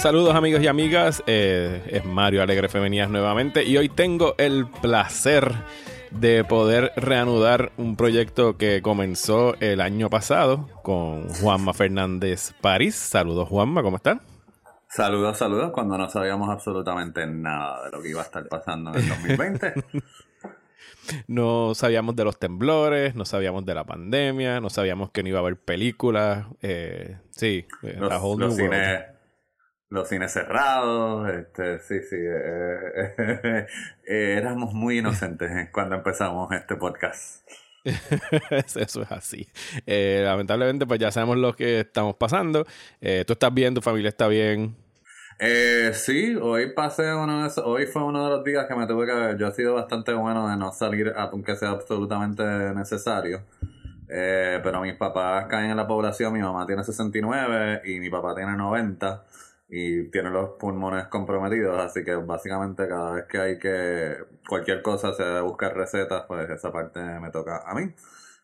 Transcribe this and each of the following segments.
Saludos amigos y amigas, eh, es Mario Alegre Femenías nuevamente y hoy tengo el placer de poder reanudar un proyecto que comenzó el año pasado con Juanma Fernández París. Saludos Juanma, ¿cómo están? Saludos, saludos, cuando no sabíamos absolutamente nada de lo que iba a estar pasando en el 2020. no sabíamos de los temblores, no sabíamos de la pandemia, no sabíamos que no iba a haber películas. Eh, sí, eh, los, los cines, los cines cerrados, este, sí, sí, eh, eh, eh, éramos muy inocentes cuando empezamos este podcast. Eso es así. lamentablemente, pues ya sabemos lo que estamos pasando. ¿Tú estás bien? ¿Tu familia está bien? sí, hoy pasé uno de hoy fue uno de los días que me tuve que yo he sido bastante bueno de no salir aunque sea absolutamente necesario. pero mis papás caen en la población, mi mamá tiene 69 y mi papá tiene 90 y tiene los pulmones comprometidos, así que básicamente cada vez que hay que cualquier cosa se debe buscar recetas, pues esa parte me toca a mí,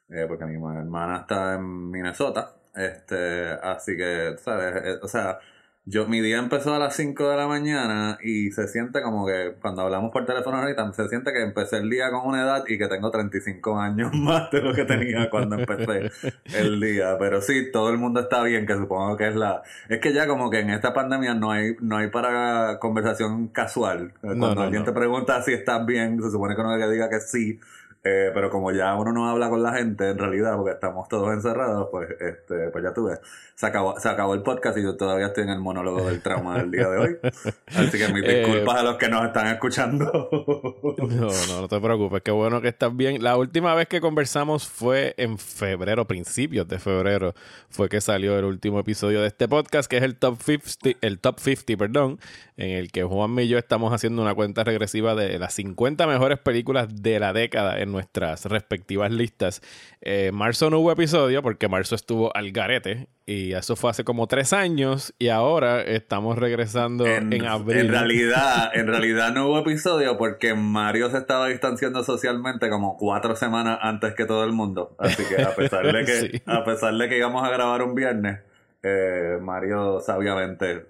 eh, porque mi hermana está en Minnesota, este, así que, ¿sabes? Eh, o sea, yo, mi día empezó a las 5 de la mañana y se siente como que cuando hablamos por teléfono ahorita, se siente que empecé el día con una edad y que tengo 35 años más de lo que tenía cuando empecé el día. Pero sí, todo el mundo está bien, que supongo que es la... Es que ya como que en esta pandemia no hay, no hay para conversación casual. Cuando alguien te pregunta si estás bien, se supone que uno que diga que sí eh, pero como ya uno no habla con la gente en realidad, porque estamos todos encerrados, pues, este, pues ya tú ves. Se acabó, se acabó el podcast y yo todavía estoy en el monólogo del trauma del día de hoy. Así que mis eh, disculpas a los que nos están escuchando. no, no, no te preocupes. Qué bueno que estás bien. La última vez que conversamos fue en febrero, principios de febrero, fue que salió el último episodio de este podcast, que es el Top 50, el Top 50, perdón, en el que Juan y yo estamos haciendo una cuenta regresiva de las 50 mejores películas de la década en nuestras respectivas listas. Eh, marzo no hubo episodio porque marzo estuvo al garete y eso fue hace como tres años y ahora estamos regresando en, abril. En realidad, en realidad no hubo episodio porque Mario se estaba distanciando socialmente como cuatro semanas antes que todo el mundo. Así que a pesar de que, a pesar de que íbamos a grabar un viernes, eh, Mario sabiamente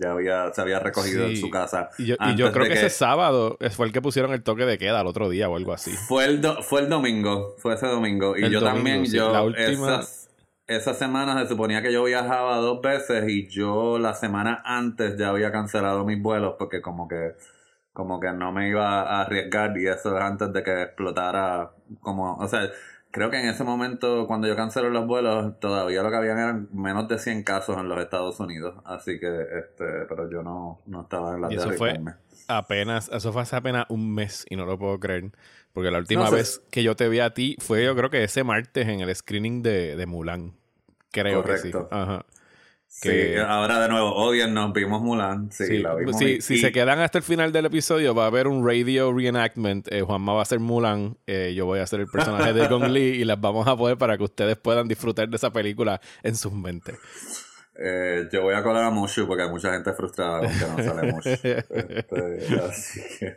ya había, se había recogido en su casa. Y yo, creo que, ese sábado fue el que pusieron el toque de queda el otro día o algo así. Fue el, fue el domingo, fue ese domingo. Y yo también, yo, esas, esa semana se suponía que yo viajaba dos veces y yo la semana antes ya había cancelado mis vuelos porque como que como que no me iba a arriesgar y eso es antes de que explotara como, o sea, creo que en ese momento, cuando yo cancelé los vuelos, todavía lo que habían eran menos de 100 casos en los Estados Unidos. Así que, este, pero yo no, no estaba en la y eso fue apenas, eso fue hace apenas un mes y no lo puedo creer. Porque la última vez que yo te vi a ti fue yo creo que ese martes en el screening de, de Mulan. Creo que sí. Ajá. Que... ahora de nuevo, odian, nos vimos Mulan. Sí, la vimos. si se quedan hasta el final del episodio, va a haber un radio reenactment. Eh, Juanma va a ser Mulan, eh, yo voy a ser el personaje de Gong Li y las vamos a poner para que ustedes puedan disfrutar de esa película en sus mentes. Eh, yo voy a colar a Mushu porque hay mucha gente frustrada con que no sale Mushu. Este, así que,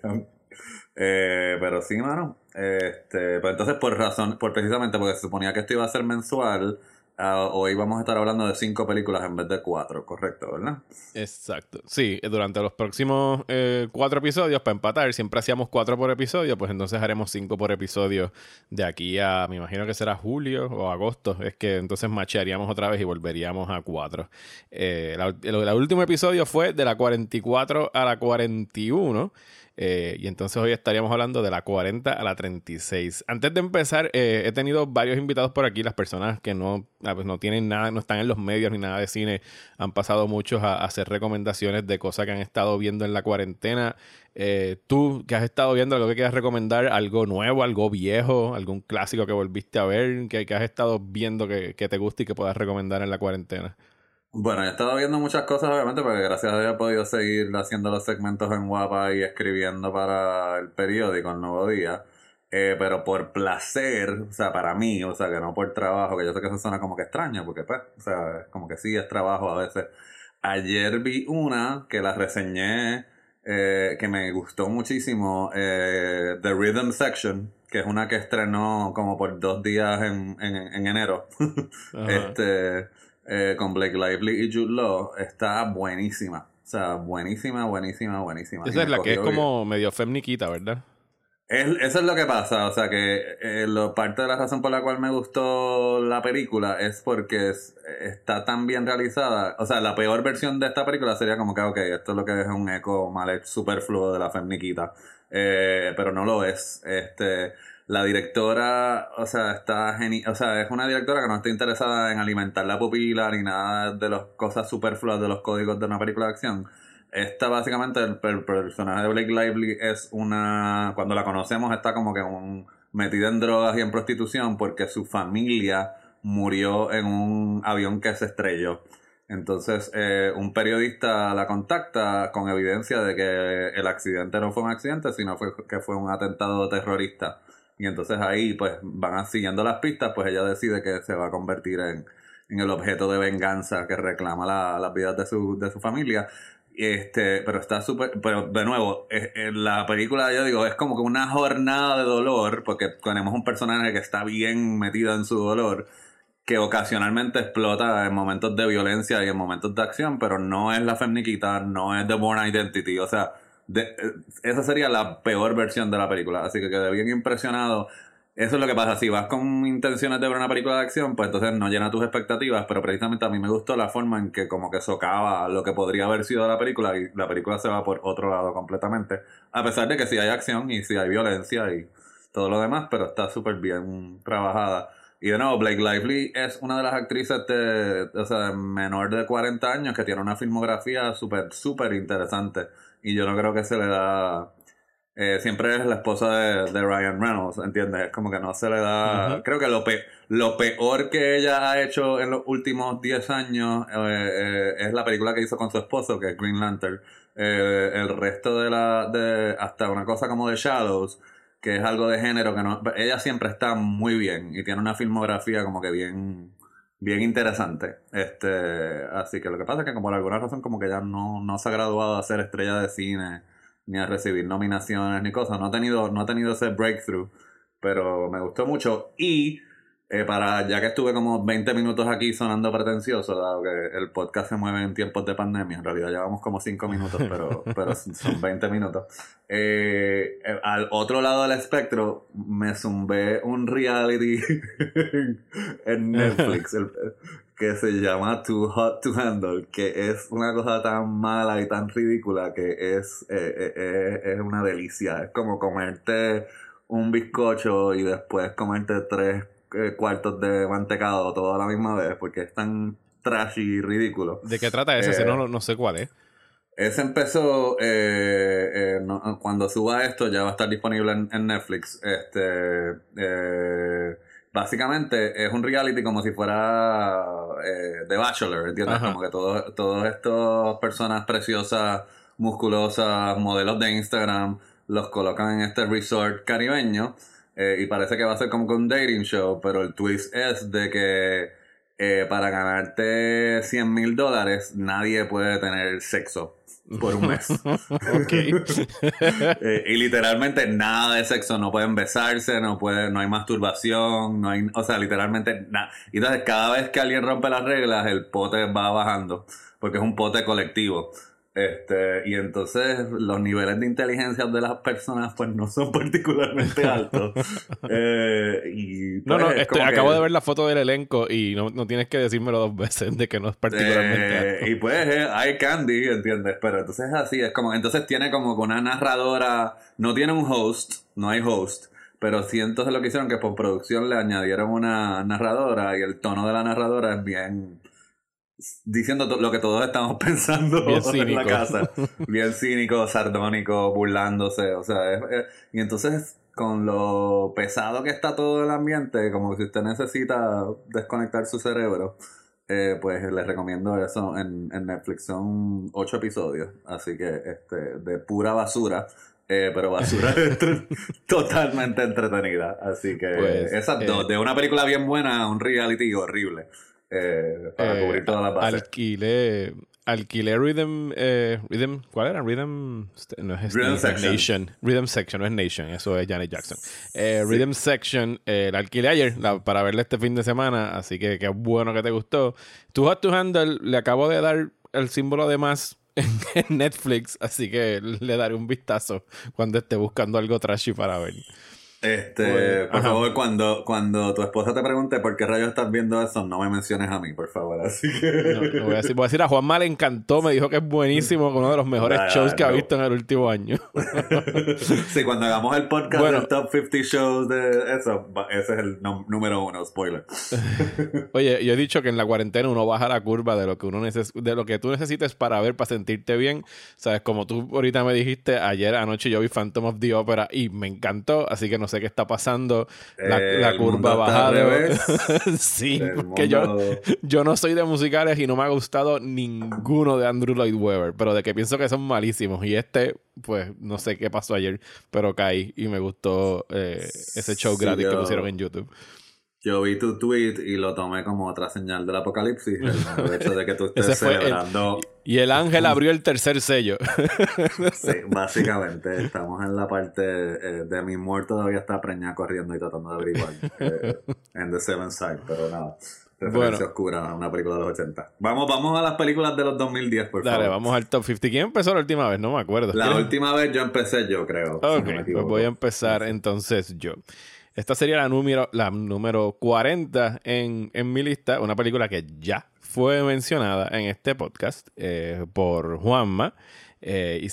pero sí, mano. Este, pues entonces, por razón, por precisamente porque se suponía que esto iba a ser mensual Ah, hoy vamos a estar hablando de cinco películas en vez de cuatro, correcto, ¿verdad? Exacto. Sí, durante los próximos eh, cuatro episodios, para empatar, siempre hacíamos cuatro por episodio, pues entonces haremos cinco por episodio de aquí a, me imagino que será julio o agosto. Es que entonces machearíamos otra vez y volveríamos a cuatro. Eh, el último episodio fue de la 44 a la 41. Eh, y entonces hoy estaríamos hablando de la 40 a la 36. Antes de empezar, eh, he tenido varios invitados por aquí. Las personas que no, ah, pues no tienen nada, no están en los medios ni nada de cine, han pasado muchos a, hacer recomendaciones de cosas que han estado viendo en la cuarentena. Eh, tú, que has estado viendo, algo que quieras recomendar, algo nuevo, algo viejo, algún clásico que volviste a ver, que, has estado viendo que, que te guste y que puedas recomendar en la cuarentena. Bueno, he estado viendo muchas cosas, obviamente, porque gracias a Dios he podido seguir haciendo los segmentos en Guapa y escribiendo para el periódico El Nuevo Día. Eh, pero por placer, o sea, para mí, o sea, que no por trabajo, que yo sé que eso suena como que extraño, porque pues, o sea, como que sí es trabajo a veces. Ayer vi una que la reseñé, eh, que me gustó muchísimo, eh, The Rhythm Section, que es una que estrenó como por dos días en, en, en enero. este eh, con Blake Lively y Jude Law está buenísima. O sea, buenísima, buenísima, buenísima. Esa es la que es como medio femniquita, ¿verdad? eso es lo que pasa, o sea que eh, lo, parte de la razón por la cual me gustó la película es porque está tan bien realizada. O sea, la peor versión de esta película sería como que, ok, esto es lo que es un eco mal superfluo de la femniquita. Eh, pero no lo es. Este, la directora, o sea, está genial. O sea, es una directora que no está interesada en alimentar la pupila ni nada de las cosas superfluas de los códigos de una película de acción esta básicamente, el, personaje de Blake Lively es una. Cuando la conocemos, está como que metida en drogas y en prostitución porque su familia murió en un avión que se estrelló. Entonces, eh, un periodista la contacta con evidencia de que el accidente no fue un accidente, sino fue, que fue un atentado terrorista. Y entonces ahí, pues, van siguiendo las pistas, pues ella decide que se va a convertir en, en el objeto de venganza que reclama la, las vidas de su, de su familia. Este, pero está súper, pero de nuevo, en la película yo digo, es como que una jornada de dolor, porque tenemos un personaje que está bien metido en su dolor, que ocasionalmente explota en momentos de violencia y en momentos de acción, pero no es la femniquita, no es The Born Identity, o sea, de, esa sería la peor versión de la película, así que quedé bien impresionado eso es lo que pasa. Si vas con intenciones de ver una película de acción, pues entonces no llena tus expectativas. Pero precisamente a mí me gustó la forma en que como que socava lo que podría haber sido la película y la película se va por otro lado completamente. A pesar de que sí hay acción y sí hay violencia y todo lo demás, pero está súper bien trabajada. Y de nuevo, Blake Lively es una de las actrices de, o sea, menor de 40 años que tiene una filmografía súper, súper interesante. Y yo no creo que se le da eh, siempre es la esposa de, Ryan Reynolds, ¿entiendes? Es como que no se le da... Creo que lo, lo peor que ella ha hecho en los últimos 10 años eh, eh, es la película que hizo con su esposo, que es Green Lantern. el resto de la... De, hasta una cosa como de Shadows, que es algo de género que no... Ella siempre está muy bien y tiene una filmografía como que bien bien interesante. Este, así que lo que pasa es que como por alguna razón como que ya no, no se ha graduado a ser estrella de cine ni a recibir nominaciones ni cosas. No ha tenido, no ha tenido ese breakthrough, pero me gustó mucho. Y eh, para, ya que estuve como 20 minutos aquí sonando pretencioso, dado que el podcast se mueve en tiempos de pandemia, en realidad llevamos como 5 minutos, pero, pero son 20 minutos. Eh, eh, al otro lado del espectro me zumbé un reality en Netflix. El, que se llama Too Hot to Handle, que es una cosa tan mala y tan ridícula que es, es una delicia. Es como comerte un bizcocho y después comerte tres cuartos de mantecado todo a la misma vez, porque es tan trashy y ridículo. ¿De qué trata ese? ese no, no sé cuál es. Ese empezó cuando suba esto ya va a estar disponible en, en Netflix. Este básicamente es un reality como si fuera eh, The Bachelor, ¿entiendes? Como que todos todos estos personas preciosas, musculosas, modelos de Instagram, los colocan en este resort caribeño eh, y parece que va a ser como un dating show, pero el twist es de que eh, para ganarte 100 mil dólares nadie puede tener sexo por un mes. Eh, y literalmente nada de sexo, no pueden besarse, no puede, no hay masturbación, no hay, o sea, literalmente nada. Y entonces cada vez que alguien rompe las reglas, el pote va bajando, porque es un pote colectivo. Este, y entonces los niveles de inteligencia de las personas pues no son particularmente altos. eh, y, no, no, pues, este, acabo de ver la foto del elenco y no, no, tienes que decírmelo dos veces de que no es particularmente eh, alto. Y pues eh, hay candy, ¿entiendes? Pero entonces es así, es como, entonces tiene como una narradora, no tiene un host, no hay host. Pero sí entonces lo que hicieron que por producción le añadieron una narradora y el tono de la narradora es bien diciendo lo que todos estamos pensando en la casa. Bien cínico, sardónico, burlándose. O sea, y entonces con lo pesado que está todo el ambiente, como si usted necesita desconectar su cerebro, eh, pues les recomiendo eso en, Netflix. Son ocho episodios, así que este de pura basura. Eh, pero basura totalmente entretenida. Así que pues, esas dos, eh, de una película bien buena a un reality horrible. Eh, para eh, cubrir toda la base. Alquilé, alquilé Rhythm, eh, Rhythm, ¿cuál era? Rhythm, no es Rhythm Section. Nation. Rhythm Section, no es Nation, eso es Janet Jackson. Eh, Rhythm Section, eh, la alquilé ayer para verla este fin de semana, así que qué bueno que te gustó. Too Hot to Handle, le acabo de dar el símbolo de más en Netflix, así que le daré un vistazo cuando esté buscando algo trashy para ver. Este, pues, por favor, cuando, cuando tu esposa te pregunte por qué rayos estás viendo eso, no me menciones a mí, por favor. Así que. voy, a decir, voy, a decir, a Juanma le encantó, me dijo que es buenísimo, uno de los mejores shows que ha visto en el último año. sí, cuando hagamos el podcast del Top 50 Shows de eso, ese es el número uno, spoiler. Oye, yo he dicho que en la cuarentena uno baja la curva de lo que uno de lo que tú necesites para ver, para sentirte bien. Sabes, como tú ahorita me dijiste, ayer anoche yo vi Phantom of the Opera y me encantó, así que no sé qué está pasando. La, curva bajada. sí, porque yo, yo no soy de musicales y no me ha gustado ninguno de Andrew Lloyd Webber, pero de que pienso que son malísimos. Y este, pues, no sé qué pasó ayer, pero caí y me gustó eh, ese show gratis que pusieron en YouTube. Yo vi tu tweet y lo tomé como otra señal del apocalipsis. El hecho de que tú estés celebrando. y el ángel abrió el tercer sello. sí, básicamente. Estamos en la parte eh, de mi muerto todavía está preñada corriendo y tratando de averiguar eh, en The Seven Side, pero nada. Referencia oscura, una película de los 80. Vamos, vamos a las películas de los 2010, por favor. Dale, vamos al top 50. ¿Quién empezó la última vez? No me acuerdo. La última vez yo empecé yo, creo. Ok, pues voy a empezar entonces yo. Esta sería la número, la número 40 en, mi lista, una película que ya fue mencionada en este podcast eh, por Juanma. Eh,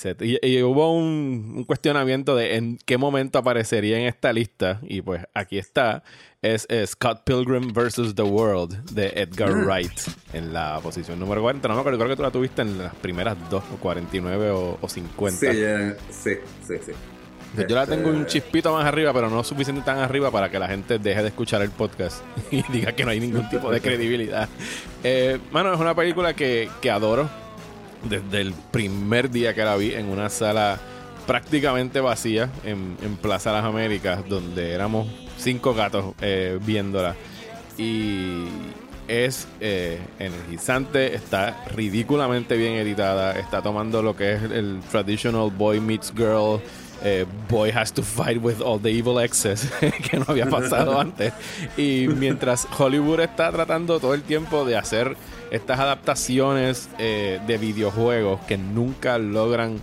y, hubo un, cuestionamiento de en qué momento aparecería en esta lista. Y pues aquí está. Es, Scott Pilgrim vs. The World de Edgar mm. Wright en la posición número 40. No me acuerdo, creo que tú la tuviste en las primeras dos, 49 o, o 50. Sí, eh, sí, sí, sí. Yo la tengo un este, chispito más arriba, pero no suficiente tan arriba para que la gente deje de escuchar el podcast y diga que no hay ningún tipo de credibilidad. Eh, mano, es una película que, adoro desde el primer día que la vi en una sala prácticamente vacía en, Plaza Las Américas, donde éramos cinco gatos eh, viéndola. Y es eh, energizante, está ridículamente bien editada, está tomando lo que es el traditional boy meets girl eh, boy has to fight with all the evil exes que no había pasado antes. Y mientras Hollywood está tratando todo el tiempo de hacer estas adaptaciones eh, de videojuegos que nunca logran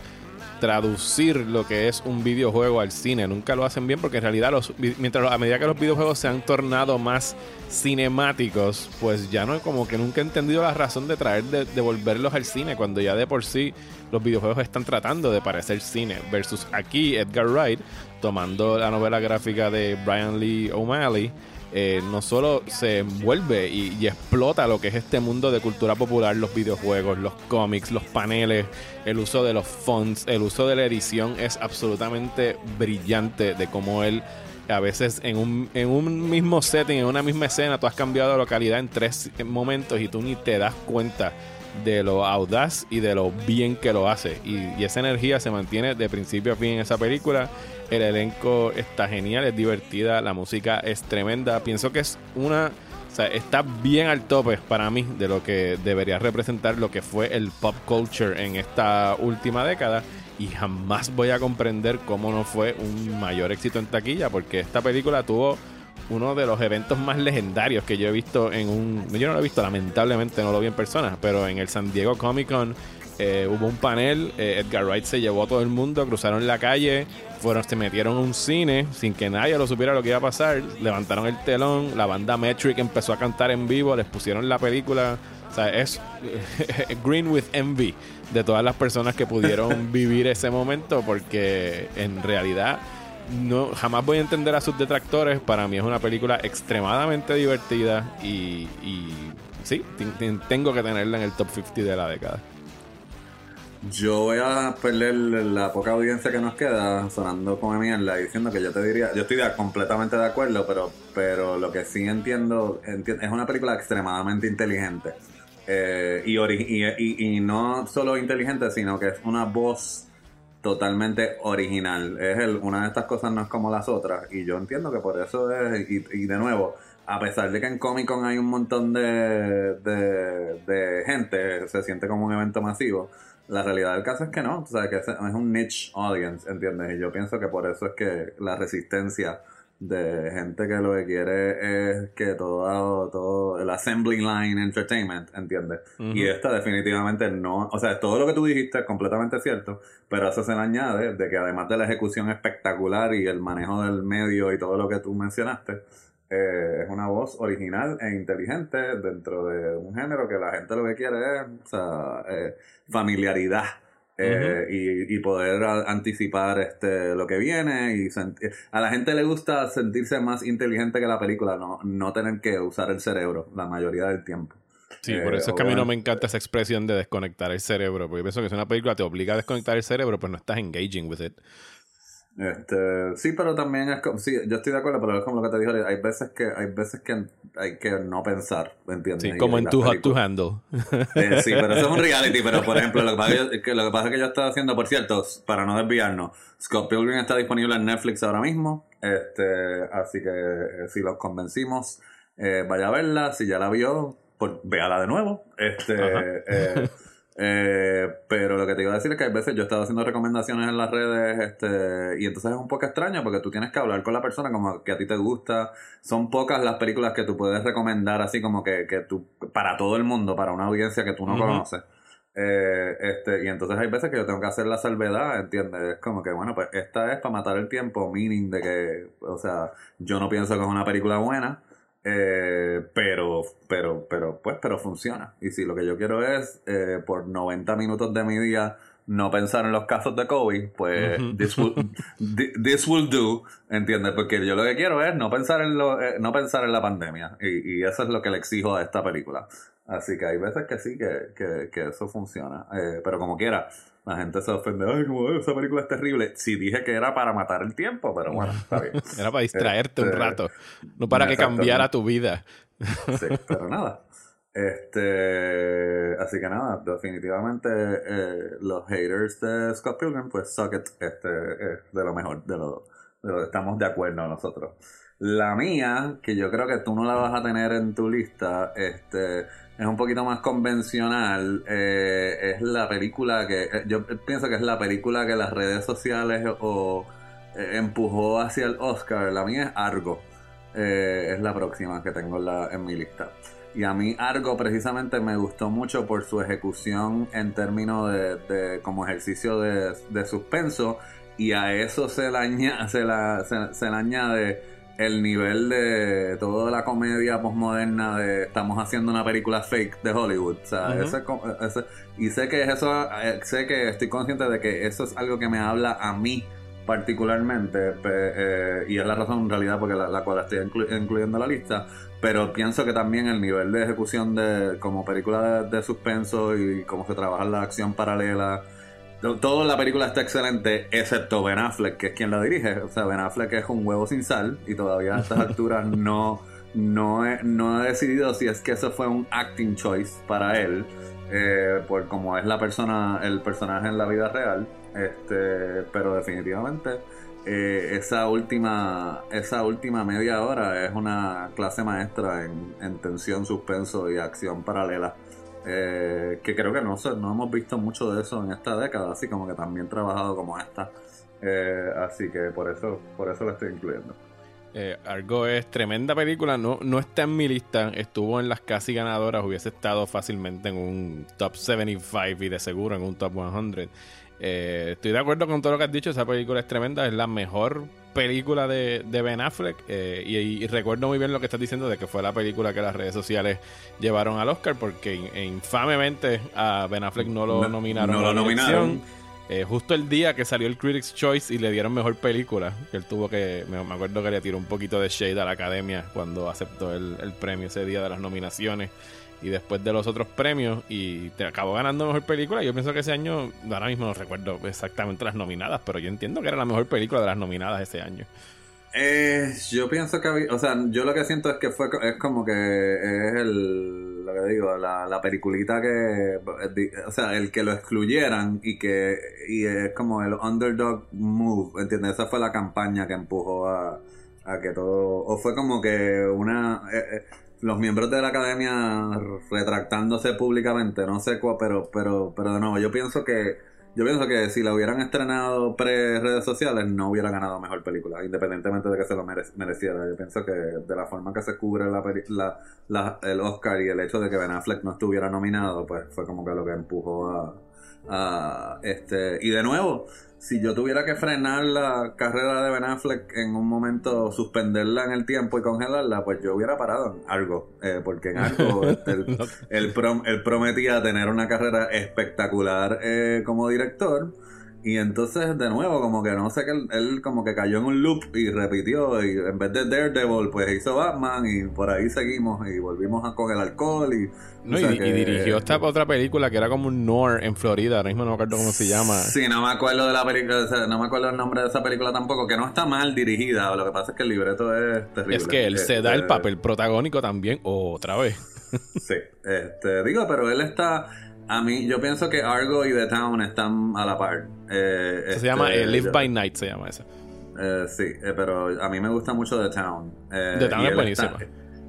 traducir lo que es un videojuego al cine. Nunca lo hacen bien porque en realidad los, mientras a medida que los videojuegos se han tornado más cinemáticos, pues ya no como que nunca he entendido la razón de traer de, de volverlos al cine cuando ya de por sí los videojuegos están tratando de parecer cine. Versus aquí Edgar Wright, tomando la novela gráfica de Brian Lee O'Malley, eh, no solo se envuelve y, explota lo que es este mundo de cultura popular, los videojuegos, los cómics, los paneles, el uso de los fonts, el uso de la edición es absolutamente brillante de cómo él a veces en un, en un mismo setting, en una misma escena, tú has cambiado de localidad en tres momentos y tú ni te das cuenta de lo audaz y de lo bien que lo hace. Y, esa energía se mantiene de principio a fin en esa película. El elenco está genial, es divertida, la música es tremenda. Pienso que es una. O sea, está bien al tope para mí de lo que debería representar lo que fue el pop culture en esta última década. Y jamás voy a comprender cómo no fue un mayor éxito en taquilla, porque esta película tuvo uno de los eventos más legendarios que yo he visto en un... Yo no lo he visto, lamentablemente no lo vi en persona, pero en el San Diego Comic Con eh, hubo un panel, eh, Edgar Wright se llevó a todo el mundo, cruzaron la calle, fueron, se metieron a un cine sin que nadie lo supiera lo que iba a pasar, levantaron el telón, la banda Metric empezó a cantar en vivo, les pusieron la película, o sea, es Green with Envy de todas las personas que pudieron vivir ese momento porque en realidad no, jamás voy a entender a sus detractores. Para mí es una película extremadamente divertida y, y sí, tengo que tenerla en el top 50 de la década. Yo voy a perder la poca audiencia que nos queda sonando con mierda diciendo que yo te diría, yo estoy completamente de acuerdo, pero, pero lo que sí entiendo, es una película extremadamente inteligente. Eh, y, no solo inteligente, sino que es una voz totalmente original. Es el, una de estas cosas no es como las otras. Y yo entiendo que por eso es. Y, de nuevo, a pesar de que en Comic Con hay un montón de, de, gente, se siente como un evento masivo. La realidad del caso es que no, o sea, que es, un niche audience, ¿entiendes? Y yo pienso que por eso es que la resistencia de gente que lo que quiere es que todo, todo el assembly line entertainment, ¿entiendes? Y esta definitivamente no, o sea, todo lo que tú dijiste es completamente cierto, pero eso se le añade de que además de la ejecución espectacular y el manejo del medio y todo lo que tú mencionaste, eh, es una voz original e inteligente dentro de un género que la gente lo que quiere es o sea, eh, familiaridad eh, y, poder anticipar este lo que viene y a la gente le gusta sentirse más inteligente que la película no, no tener que usar el cerebro la mayoría del tiempo. Sí, por eso es que a mí no me encanta esa expresión de desconectar el cerebro, porque yo pienso que si una película te obliga a desconectar el cerebro, pues no estás engaging with it. Este, sí, pero también es como, sí, yo estoy de acuerdo, pero es como lo que te dije, hay veces que hay veces que hay que no pensar, ¿me entiendes? Sí, como en tu Hot to Handle. Eh, sí, pero eso es un reality, pero por ejemplo, lo que, pasa es que, lo que pasa es que yo estoy haciendo, por cierto, para no desviarnos, Scott Pilgrim está disponible en Netflix ahora mismo, este, así que eh, si los convencimos, eh, vaya a verla, si ya la vio, pues véala de nuevo, este, eh, pero lo que te iba a decir es que a veces yo he estado haciendo recomendaciones en las redes este, y entonces es un poco extraño porque tú tienes que hablar con la persona como que a ti te gusta. Son pocas las películas que tú puedes recomendar así como que, que tú, para todo el mundo, para una audiencia que tú no conoces. Eh, este, y entonces hay veces que yo tengo que hacer la salvedad, ¿entiendes? Es como que, bueno, pues esta es para matar el tiempo, meaning de que, o sea, yo no pienso que es una película buena, eh, pero, pero, pero, pues, pero funciona. Y si lo que yo quiero es, eh, por 90 minutos de mi día, no pensar en los casos de COVID, pues, this, will, do, ¿entiendes? Porque yo lo que quiero es no pensar en, lo, eh, no pensar en la pandemia. Y, y, eso es lo que le exijo a esta película. Así que hay veces que sí, que, que, que eso funciona. pero como quiera, la gente se ofende, ay, como esa película es terrible. Sí dije que era para matar el tiempo, pero bueno, está bien. era para distraerte un este, rato, no para que cambiara tu vida. sí, pero nada. Este, así que nada, definitivamente eh, los haters de Scott Pilgrim, pues Socket este, es de lo mejor, de lo, de lo estamos de acuerdo nosotros. La mía, que yo creo que tú no la vas a tener en tu lista, este, es un poquito más convencional. Eh, es la película que. Eh, yo pienso que es la película que las redes sociales o eh, empujó hacia el Oscar. La mía es Argo. es la próxima que tengo en mi lista. Y a mí Argo precisamente me gustó mucho por su ejecución en términos de, como ejercicio de, suspenso. Y a eso se la, se le añade el nivel de toda la comedia postmoderna de estamos haciendo una película fake de Hollywood. O sea, ese, y sé que eso, eh, sé que estoy consciente de que eso es algo que me habla a mí particularmente eh, y es la razón en realidad porque la, cual estoy incluyendo en la lista pero pienso que también el nivel de ejecución de como película de, de suspenso y cómo se trabaja la acción paralela todo la película está excelente, excepto Ben Affleck, que es quien la dirige. O sea, Ben Affleck es un huevo sin sal y todavía a estas alturas no, no, he, no he decidido si es que eso fue un acting choice para él, eh, por como es la persona, el personaje en la vida real. Este, pero definitivamente eh, esa última, esa última media hora es una clase maestra en, en tensión, suspenso y acción paralela. Eh, que creo que no, no hemos visto mucho de eso en esta década, así como que también trabajado como esta. Eh, así que por eso, por eso la estoy incluyendo. Eh, Argo es tremenda película, no, no está en mi lista, estuvo en las casi ganadoras, hubiese estado fácilmente en un top 75 y de seguro en un top 100. Estoy de acuerdo con todo lo que has dicho, esa película es tremenda, es la mejor película de, Ben Affleck eh, y, recuerdo muy bien lo que estás diciendo de que fue la película que las redes sociales llevaron al Oscar porque infamemente a Ben Affleck no lo nominaron. No lo nominaron. Eh, justo el día que salió el Critics' Choice y le dieron mejor película, que él tuvo que, me, acuerdo que le tiró un poquito de shade a la academia cuando aceptó el, el premio ese día de las nominaciones y después de los otros premios y te acabó ganando mejor película. Yo pienso que ese año, ahora mismo no recuerdo exactamente las nominadas, pero yo entiendo que era la mejor película de las nominadas ese año. Eh, yo pienso que o sea, yo lo que siento es que fue, es como que es el, lo que digo, la, la peliculita que, o sea, el que lo excluyeran y que, y es como el underdog move, ¿entiendes? Esa fue la campaña que empujó a, a que todo, o fue como que una, eh, eh, los miembros de la academia retractándose públicamente, no sé cuál, pero, pero, pero de nuevo, yo pienso que yo pienso que si la hubieran estrenado pre-redes sociales, no hubiera ganado mejor película, independientemente de que se lo mereciera. Yo pienso que de la forma que se cubre la, la, el Oscar y el hecho de que Ben Affleck no estuviera nominado, pues fue como que lo que empujó a este. Y de nuevo, si yo tuviera que frenar la carrera de Ben Affleck en un momento, suspenderla en el tiempo y congelarla, pues yo hubiera parado en algo. Eh, porque en algo él, prometía tener una carrera espectacular eh, como director y entonces, de nuevo, como que no sé que él, como que cayó en un loop y repitió. Y en vez de Daredevil, pues hizo Batman y por ahí seguimos y volvimos a, con el alcohol. Y, no, y, dirigió esta otra película que era como un noir en Florida. Ahora mismo no me acuerdo cómo se llama. Sí, no me acuerdo de la película, no me acuerdo el nombre de esa película tampoco. Que no está mal dirigida. Lo que pasa es que el libreto es terrible. Es que él se da el este, papel protagónico también otra vez. sí, este, digo, pero él está a mí, yo pienso que Argo y The Town están a la par. Eh, se llama eh, Live by Night, se llama ese. Eh, sí, pero a mí me gusta mucho The Town. The Town es buenísimo.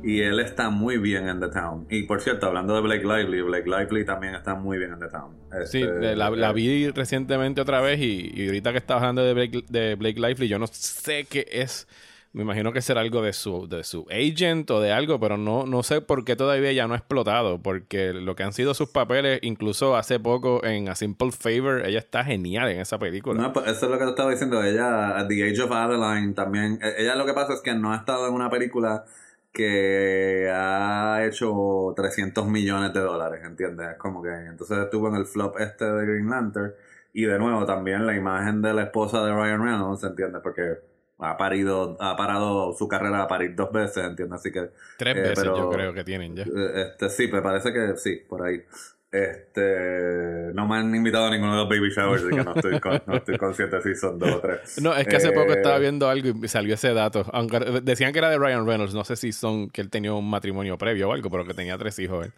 y él está muy bien en The Town. Y por cierto, hablando de Blake Lively, Blake Lively también está muy bien en The Town. sí, este, la, vi recientemente otra vez y, y ahorita que estaba hablando de Blake, de Blake Lively, yo no sé qué es me imagino que será algo de su, de su agent o de algo, pero no, no sé por qué todavía ya no ha explotado, porque lo que han sido sus papeles, incluso hace poco en A Simple Favor, ella está genial en esa película. No, pues eso es lo que te estaba diciendo, ella, at The Age of Adeline también, e, ella lo que pasa es que no ha estado en una película que ha hecho 300 millones de dólares, ¿entiendes? Es como que entonces estuvo en el flop este de Green Lantern y de nuevo también la imagen de la esposa de Ryan Reynolds, ¿entiendes? Porque ha parido, ha parado su carrera a parir dos veces, entiendo, así que... Tres eh, veces yo creo que tienen ya. Eh, este, sí, me parece que sí, por ahí. Este, no me han invitado a ninguno de los baby showers, así que no estoy, no estoy consciente si son dos o tres. No, es que hace poco estaba eh, viendo algo y salió ese dato. Aunque decían que era de Ryan Reynolds, no sé si son que él tenía un matrimonio previo o algo, pero que tenía tres hijos él.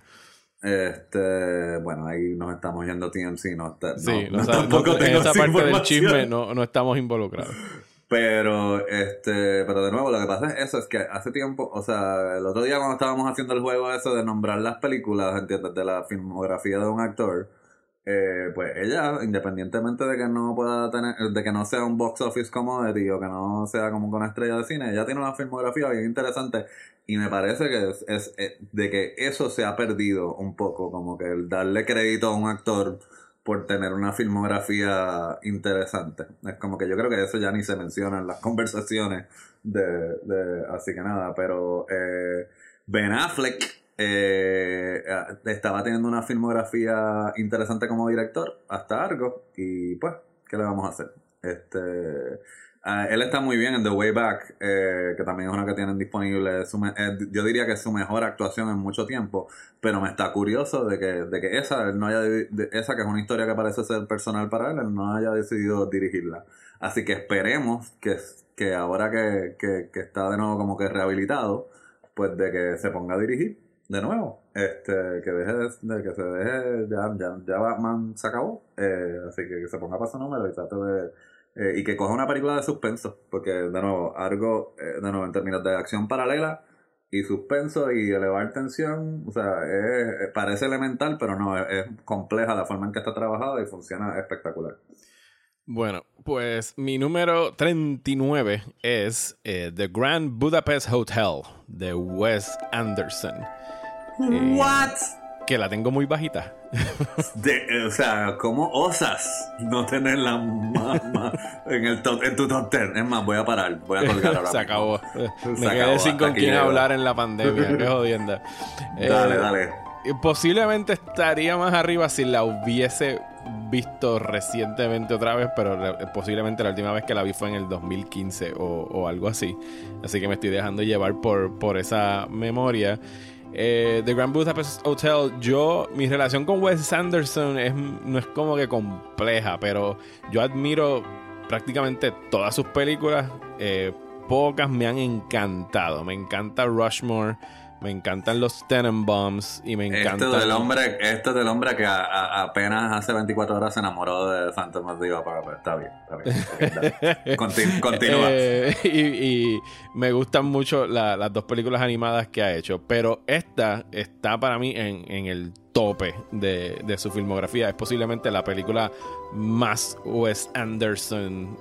Este, bueno, ahí nos estamos yendo TMC, no está. Sí, no, tampoco en esa parte del chisme no, no estamos involucrados. Pero, este, pero de nuevo, lo que pasa es eso, es que hace tiempo, o sea, el otro día cuando estábamos haciendo el juego eso de nombrar las películas, ¿entiendes? De la filmografía de un actor, eh, pues ella, independientemente de que no pueda tener, de que no sea un box office comodity o que no sea como una estrella de cine, ella tiene una filmografía bien interesante y me parece que es, es eh, de que eso se ha perdido un poco, como que el darle crédito a un actor por tener una filmografía interesante. Es como que yo creo que eso ya ni se menciona en las conversaciones de, de así que nada, pero eh, Ben Affleck eh, estaba teniendo una filmografía interesante como director hasta algo y pues, ¿qué le vamos a hacer? Este Ah, él está muy bien en The Way Back, eh, que también es una que tienen disponible. Eh, yo diría que es su mejor actuación en mucho tiempo, pero me está curioso de que, de que esa, no haya, esa que es una historia que parece ser personal para él, él no haya decidido dirigirla. Así que esperemos que, que ahora que, que, está de nuevo como que rehabilitado, pues de que se ponga a dirigir de nuevo. Este, que deje de, que se deje, ya, ya, ya Batman se acabó, eh, así que, que se ponga para su número y trate de eh, y que coja una película de suspenso, porque de nuevo, algo, eh, de nuevo, en términos de acción paralela y suspenso y elevar tensión, o sea, parece elemental, pero no, es, compleja la forma en que está trabajada y funciona espectacular. Bueno, pues mi número 39 es eh, The Grand Budapest Hotel de Wes Anderson. What? Que la tengo muy bajita. De, o sea, ¿cómo osas no tenerla más, en, el en tu top 10? Es más, voy a parar, voy a colgar ahora. Se acabó. Me quedé sin con quién hablar en la pandemia, qué jodienda. Dale, eh, dale. Posiblemente estaría más arriba si la hubiese visto recientemente otra vez, pero posiblemente la última vez que la vi fue en el 2015 o, o algo así. Así que me estoy dejando llevar por, por esa memoria. Eh, The Grand Budapest Hotel, yo, mi relación con Wes Anderson es, no es como que compleja, pero yo admiro prácticamente todas sus películas. Eh, pocas me han encantado. Me encanta Rushmore. Me encantan los Tenenbaums y me encanta. Esto del hombre, esto del hombre que apenas hace 24 horas se enamoró de Phantom of the Opera. está bien, está bien. continúa. Eh, y, me gustan mucho las dos películas animadas que ha hecho. Pero esta está para mí en, en el tope de, de su filmografía. Es posiblemente la película más Wes Anderson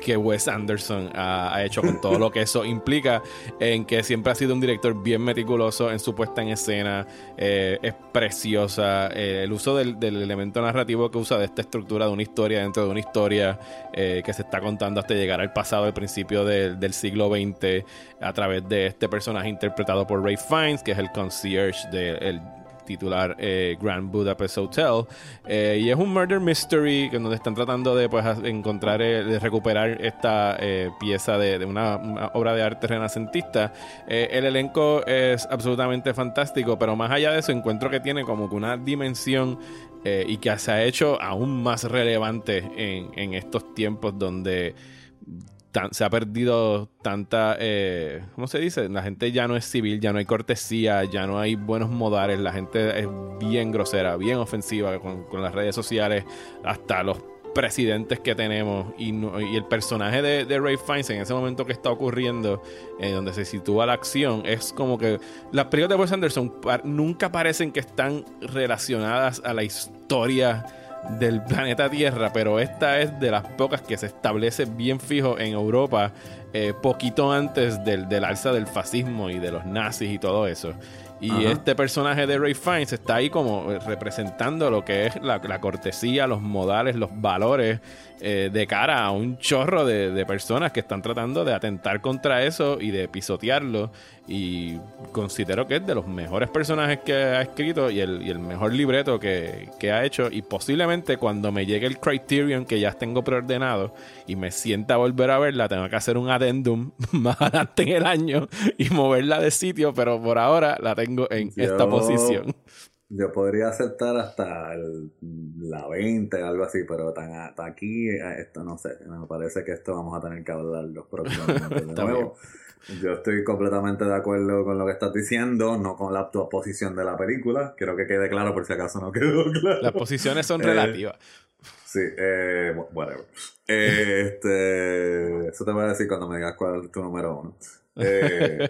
que Wes Anderson ha, hecho con todo lo que eso implica, en que siempre ha sido un director bien meticuloso en su puesta en escena, eh, es preciosa, eh, el uso del, elemento narrativo que usa de esta estructura de una historia dentro de una historia eh, que se está contando hasta llegar al pasado, al principio del siglo XX, a través de este personaje interpretado por Ray Fiennes, que es el concierge del titular eh, Grand Budapest Hotel. Eh, y es un murder mystery que donde están tratando de pues, encontrar, eh, de recuperar esta pieza de, una, obra de arte renacentista. el elenco es absolutamente fantástico, pero más allá de eso, encuentro que tiene como que una dimensión y que se ha hecho aún más relevante en, en estos tiempos donde se ha perdido tanta, eh, ¿cómo se dice? La gente ya no es civil, ya no hay cortesía, ya no hay buenos modales, la gente es bien grosera, bien ofensiva con, las redes sociales, hasta los presidentes que tenemos y, el personaje de, Ray Fiennes en ese momento que está ocurriendo, en donde se sitúa la acción, es como que las películas de Wes Anderson nunca parecen que están relacionadas a la historia del planeta Tierra, pero esta es de las pocas que se establece bien fijo en Europa, eh, poquito antes del, del alza del fascismo y de los nazis y todo eso. Y este personaje de Ray Fiennes está ahí como representando lo que es la, la cortesía, los modales, los valores eh, de cara a un chorro de, personas que están tratando de atentar contra eso y de pisotearlo. Y considero que es de los mejores personajes que ha escrito y el, mejor libreto que, ha hecho. Y posiblemente cuando me llegue el Criterion que ya tengo preordenado y me sienta a volver a verla, tengo que hacer un addendum más adelante en el año y moverla de sitio. Pero por ahora la tengo en esta posición. Yo podría aceptar hasta la 20, algo así, pero tan, hasta aquí, eh, esto no sé. Me parece que esto vamos a tener que hablar los próximos De nuevo, yo estoy completamente de acuerdo con lo que estás diciendo, no con la posición de la película. Quiero que quede claro por si acaso no quedó claro. Las posiciones son eh, relativas. Sí, eh, whatever. este, eso te voy a decir cuando me digas cuál es tu número uno. Eh,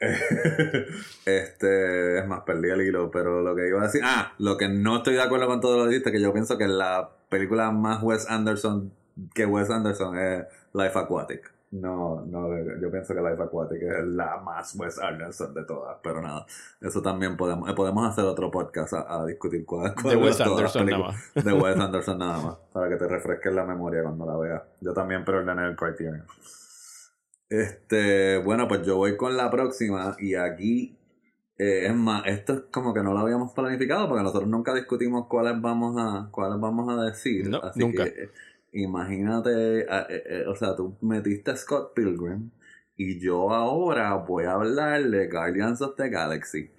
este, es más, perdí el hilo, pero lo que iba a decir. Ah, lo que no estoy de acuerdo con todo lo que dijiste, que yo pienso que la película más Wes Anderson que Wes Anderson es Life Aquatic. No, no, yo pienso que Life Aquatic es la más Wes Anderson de todas, pero nada, eso también podemos, eh, podemos hacer otro podcast a, discutir cuál, cuál de Wes Anderson nada más. De Wes Anderson nada más, para que te refresques la memoria cuando la veas. Yo también preordené el Criterion. Este, bueno, pues yo voy con la próxima y aquí eh, es más, esto es como que no lo habíamos planificado porque nosotros nunca discutimos cuáles vamos a cuáles vamos a decir. Así nunca. que eh, imagínate, eh, o sea, tú metiste a Scott Pilgrim y yo ahora voy a hablar de Guardians of the Galaxy.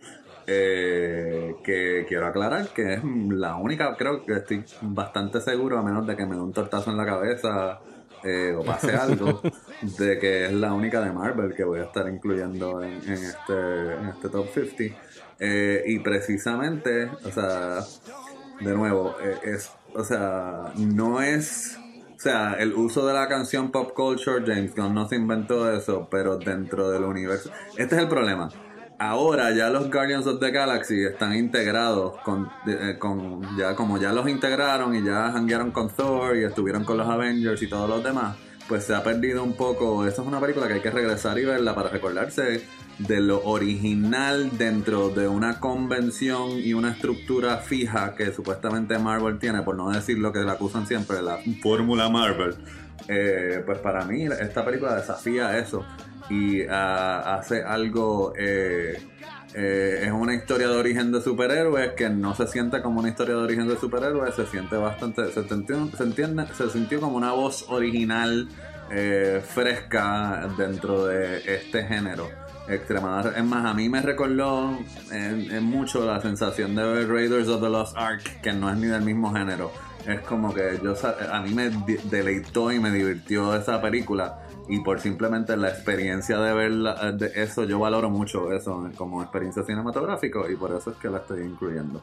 que quiero aclarar que es la única, creo que estoy bastante seguro, a menos de que me dé un tortazo en la cabeza eh, o pase algo de que es la única de Marvel que voy a estar incluyendo en, este, en este top 50. Eh, y precisamente, o sea, de nuevo, eh, es, o sea, no es, o sea, el uso de la canción pop culture, James Gunn no se inventó eso, pero dentro del universo. Este es el problema ahora ya los Guardians of the Galaxy están integrados con, eh, con ya como ya los integraron y ya hanguearon con Thor y estuvieron con los Avengers y todos los demás, pues se ha perdido un poco. Esa es una película que hay que regresar y verla para recordarse de lo original dentro de una convención y una estructura fija que supuestamente Marvel tiene, por no decir lo que le acusan siempre, la fórmula Marvel. Eh, pues para mí esta película desafía eso y ah, hace algo... Eh, eh, es una historia de origen de superhéroes que no se siente como una historia de origen de superhéroes, se siente bastante, se, entiende, se, entiende, se sintió como una voz original eh, fresca dentro de este género. Extremadamente, es más, a mí me recordó en, mucho la sensación de Raiders of the Lost Ark, que no es ni del mismo género. Es como que yo a mí me deleitó y me divirtió esa película y por simplemente la experiencia de ver de eso, yo valoro mucho eso como experiencia cinematográfica y por eso es que la estoy incluyendo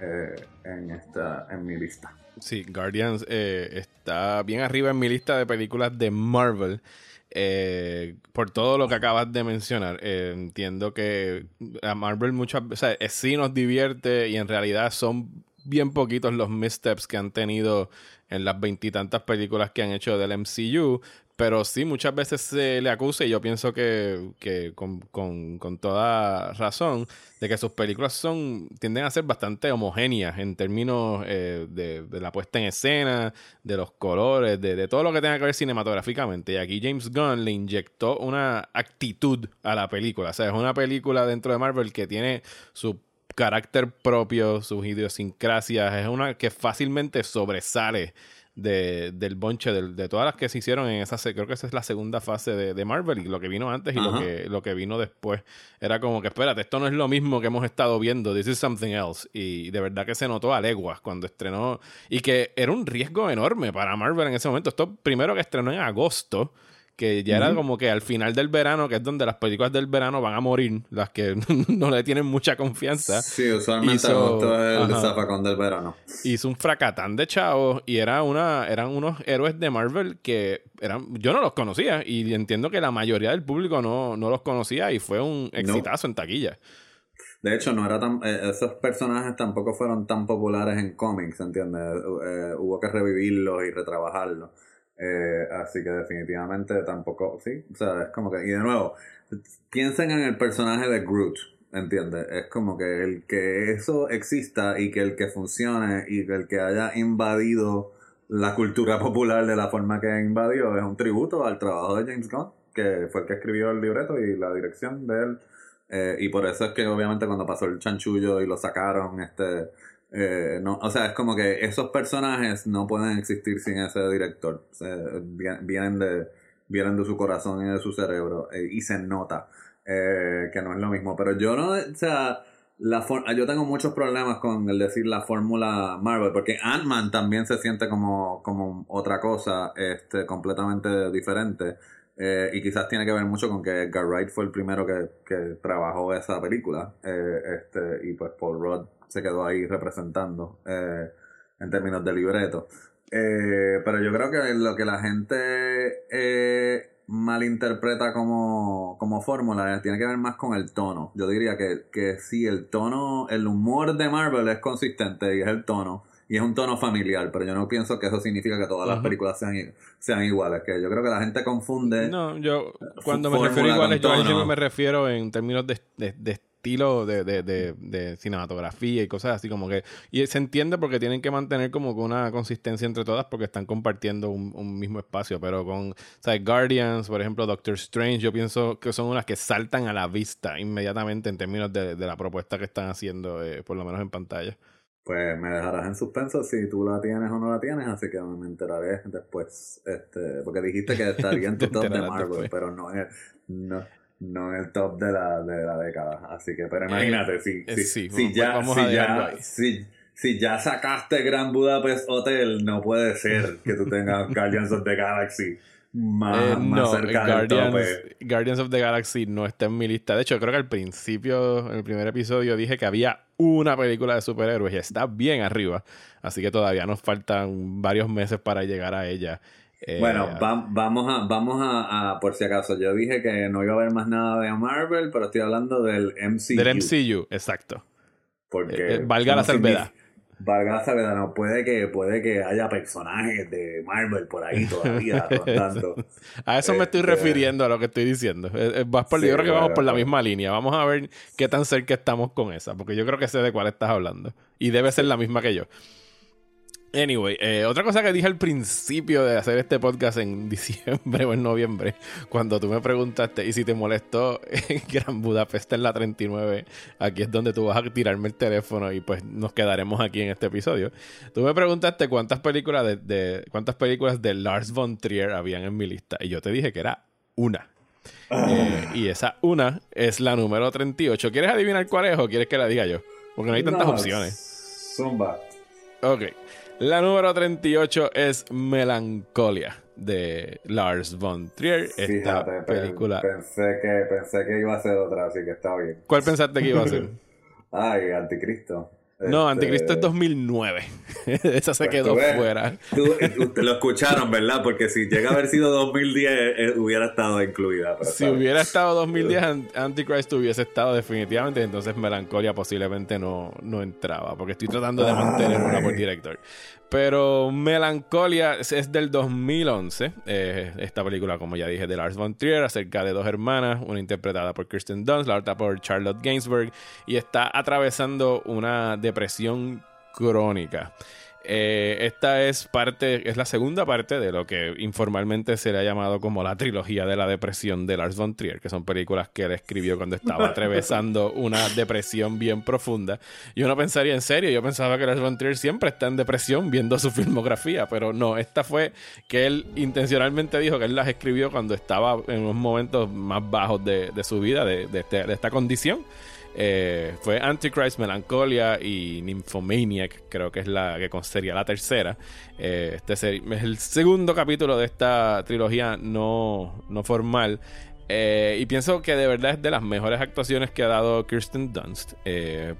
eh, en, esta, en mi lista. Sí, Guardians eh, está bien arriba en mi lista de películas de Marvel. Eh, por todo lo que acabas de mencionar, entiendo que a Marvel muchas veces sí nos divierte y en realidad son bien poquitos los missteps que han tenido en las veintitantas películas que han hecho del MCU, pero sí, muchas veces se le acusa, y yo pienso que, que con, con, con, toda razón, de que sus películas son tienden a ser bastante homogéneas en términos eh, de, de, la puesta en escena, de los colores, de, de, todo lo que tenga que ver cinematográficamente. Y aquí James Gunn le inyectó una actitud a la película. O sea, es una película dentro de Marvel que tiene su carácter propio, sus idiosincrasias. Es una que fácilmente sobresale de, del bonche, de, de, todas las que se hicieron en esa, creo que esa es la segunda fase de, de Marvel y lo que vino antes y lo que, lo que vino después. Era como que, espérate, esto no es lo mismo que hemos estado viendo, this is something else. Y de verdad que se notó a leguas cuando estrenó y que era un riesgo enorme para Marvel en ese momento. Esto primero que estrenó en agosto que ya era como que al final del verano, que es donde las películas del verano van a morir, las que no le tienen mucha confianza. Sí, usualmente hizo, el zafacón del verano. Hizo un fracatán de chavos y era una, eran unos héroes de Marvel que eran, yo no los conocía y entiendo que la mayoría del público no, no los conocía y fue un exitazo en taquilla. De hecho, no era tan, eh, esos personajes tampoco fueron tan populares en cómics, ¿entiendes? Eh, hubo que revivirlos y retrabajarlos. Eh, así que definitivamente tampoco, sí, o sea, es como que, y de nuevo, piensen en el personaje de Groot, ¿entiendes? Es como que el que eso exista y que el que funcione y que el que haya invadido la cultura popular de la forma que invadió es un tributo al trabajo de James Gunn, que fue el que escribió el libreto y la dirección de él. Eh, y por eso es que obviamente cuando pasó el chanchullo y lo sacaron, este eh, no, o sea, es como que esos personajes no pueden existir sin ese director. vienen, de, vienen de su corazón y de su cerebro eh, y se nota eh, que no es lo mismo. Pero yo no, o sea, la yo tengo muchos problemas con el decir la fórmula Marvel, porque Ant-Man también se siente como, como otra cosa este, completamente diferente. Y quizás tiene que ver mucho con que Edgar Wright fue el primero que, que trabajó esa película. este, y pues Paul Rudd se quedó ahí representando eh, en términos de libreto. Eh, pero yo creo que lo que la gente eh, malinterpreta como, como fórmula tiene que ver más con el tono. Yo diría que, que sí, el tono, el humor de Marvel es consistente y es el tono. Y es un tono familiar, pero yo no pienso que eso significa que todas las películas sean, sean iguales. Que yo creo que la gente confunde. No, yo cuando me refiero a iguales, yo me refiero en términos de, de, de estilo de, de, de, cinematografía y cosas así como que y se entiende porque tienen que mantener como una consistencia entre todas porque están compartiendo un, mismo espacio pero con sea, Guardians por ejemplo Doctor Strange yo pienso que son unas que saltan a la vista inmediatamente en términos de, la propuesta que están haciendo eh, por lo menos en pantalla pues me dejarás en suspenso si tú la tienes o no la tienes, así que me enteraré después. Este, porque dijiste que estaría en tu top de Marvel, pero no, no, no en el top de la, de la década. Así que, pero imagínate, si, eh, si, si, ya, si, ya si, si, ya sacaste Gran Budapest Hotel, no puede ser que tú tengas Guardians of the Galaxy más, eh, más cerca Guardians, del tope. Guardians of the Galaxy no está en mi lista. De hecho, creo que al principio, en el primer episodio, dije que había una película de superhéroes y está bien arriba. Así que todavía nos faltan varios meses para llegar a ella. Eh, bueno, vamos a, vamos a, por si acaso, yo dije que no iba a haber más nada de Marvel, pero estoy hablando del MCU. Del MCU, exacto. Porque eh, eh, valga la salvedad. Salvedad, no puede que, puede que haya personajes de Marvel por ahí todavía rondando. a eso me estoy este, refiriendo a lo que estoy diciendo. Vas por, yo creo que vamos por la misma línea. Vamos a ver qué tan cerca estamos con esa, porque yo creo que sé de cuál estás hablando. Y debe ser la misma que yo. Anyway, eh, otra cosa que dije al principio de hacer este podcast en diciembre o en noviembre, cuando tú me preguntaste, y si te molestó Gran Budapest en la 39, aquí es donde tú vas a tirarme el teléfono y pues nos quedaremos aquí en este episodio. Tú me preguntaste cuántas películas de, cuántas películas de Lars von Trier habían en mi lista, y yo te dije que era una. Eh, y esa una es la número 38. ¿Quieres adivinar cuál es o quieres que la diga yo? Porque no hay tantas opciones. Zumba. Ok. La número 38 es Melancolia de Lars von Trier. Esta película. Pensé que, pensé que iba a ser otra, así que está bien. ¿Cuál pensaste que iba a ser? Ay, Anticristo. No, Anticristo es 2009. Esa se pues quedó fuera. lo escucharon, ¿verdad? Porque si llega a haber sido 2010, eh, hubiera estado incluida. si hubiera estado 2010, Antichrist hubiese estado definitivamente. Entonces Melancolia posiblemente no, no entraba. Porque estoy tratando de mantener una por director. Pero Melancolia es del 2011. Eh, esta película, como ya dije, de Lars von Trier, acerca de dos hermanas, una interpretada por Kirsten Dunst, la otra por Charlotte Gainsbourg, y está atravesando una depresión crónica. Eh, esta es parte, es la segunda parte de lo que informalmente se le ha llamado como la trilogía de la depresión de Lars von Trier, que son películas que él escribió cuando estaba atravesando una depresión bien profunda. Y uno pensaría en serio, yo pensaba que Lars von Trier siempre está en depresión viendo su filmografía, pero no, esta fue que él intencionalmente dijo que él las escribió cuando estaba en unos momentos más bajos de, su vida, de, este, de esta condición. Eh, fue Antichrist, Melancholia y Nymphomaniac, creo que es la que sería la tercera. Eh, este es el segundo capítulo de esta trilogía no, no formal. Eh, y pienso que de verdad es de las mejores actuaciones que ha dado Kirsten Dunst.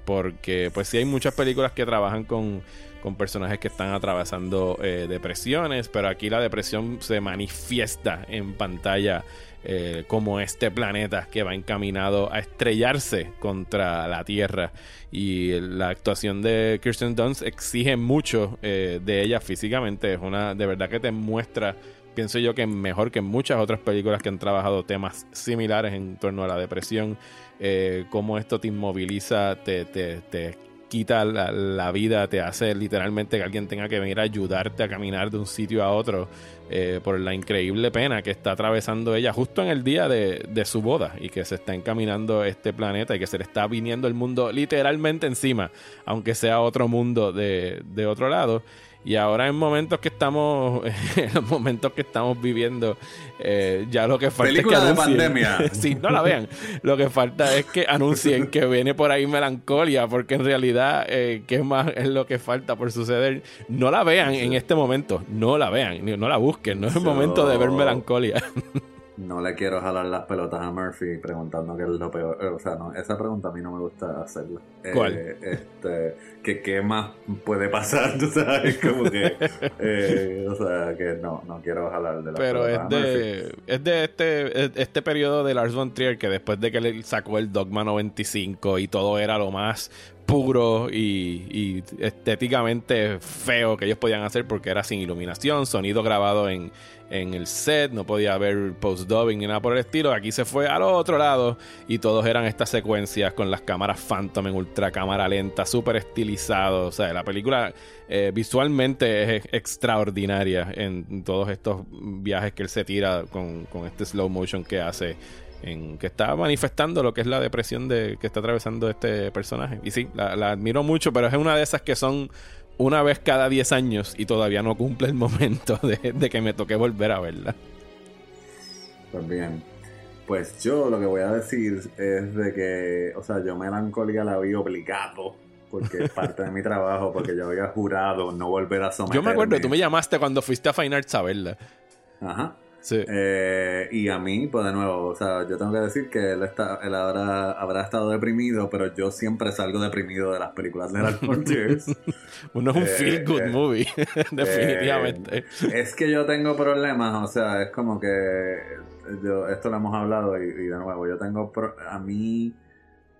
porque pues sí hay muchas películas que trabajan con, con personajes que están atravesando depresiones. Pero aquí la depresión se manifiesta en pantalla eh, como este planeta que va encaminado a estrellarse contra la Tierra. Y la actuación de Kirsten Dunst exige mucho eh, de ella físicamente. Es una, de verdad que te muestra, pienso yo que mejor que muchas otras películas que han trabajado temas similares en torno a la depresión. Eh, cómo esto te inmoviliza, te, te, te quita la, vida, te hace literalmente que alguien tenga que venir a ayudarte a caminar de un sitio a otro eh, por la increíble pena que está atravesando ella justo en el día de, de, su boda y que se está encaminando este planeta y que se le está viniendo el mundo literalmente encima, aunque sea otro mundo de, de otro lado. Y ahora en momentos que estamos, en los momentos que estamos viviendo, eh, ya lo que falta es que anuncien. de pandemia. sí, no la vean. Lo que falta es que anuncien que viene por ahí melancolia, porque en realidad, eh, ¿qué más es lo que falta por suceder? No la vean en este momento, no la vean, no la busquen, no es el momento de ver melancolia. No le quiero jalar las pelotas a Murphy preguntando qué es lo peor. Eh, o sea, no, esa pregunta a mí no me gusta hacerla. ¿Cuál? Eh, este, que qué más puede pasar, tú sabes, como que, eh, o sea, que no, no quiero jalar de la Pero es de, es de este, este periodo de Lars von Trier que después de que le sacó el Dogma 95 y todo era lo más puro y, y, estéticamente feo que ellos podían hacer porque era sin iluminación, sonido grabado en, en el set, no podía haber post-dubbing ni nada por el estilo. Aquí se fue al otro lado y todos eran estas secuencias con las cámaras Phantom en ultra cámara lenta, súper estilizado. O sea, la película eh, visualmente es extraordinaria en todos estos viajes que él se tira con, con este slow motion que hace. En, que está manifestando lo que es la depresión de, que está atravesando este personaje. Y sí, la, la admiro mucho, pero es una de esas que son una vez cada 10 años y todavía no cumple el momento de, que me toque volver a verla. Pues bien. Pues yo lo que voy a decir es de que, o sea, yo melancolía la vi obligado porque es parte de mi trabajo, porque yo había jurado no volver a someterme. Yo me acuerdo, tú me llamaste cuando fuiste a Fine Arts a verla. Ajá. Eh, y a mí, pues de nuevo, o sea, yo tengo que decir que él, está, él habrá, habrá estado deprimido, pero yo siempre salgo deprimido de las películas de las Frontiers. Uno es un eh, feel good eh, movie, definitivamente. es que yo tengo problemas, o sea, es como que yo, esto lo hemos hablado y, de nuevo, yo tengo, a mí,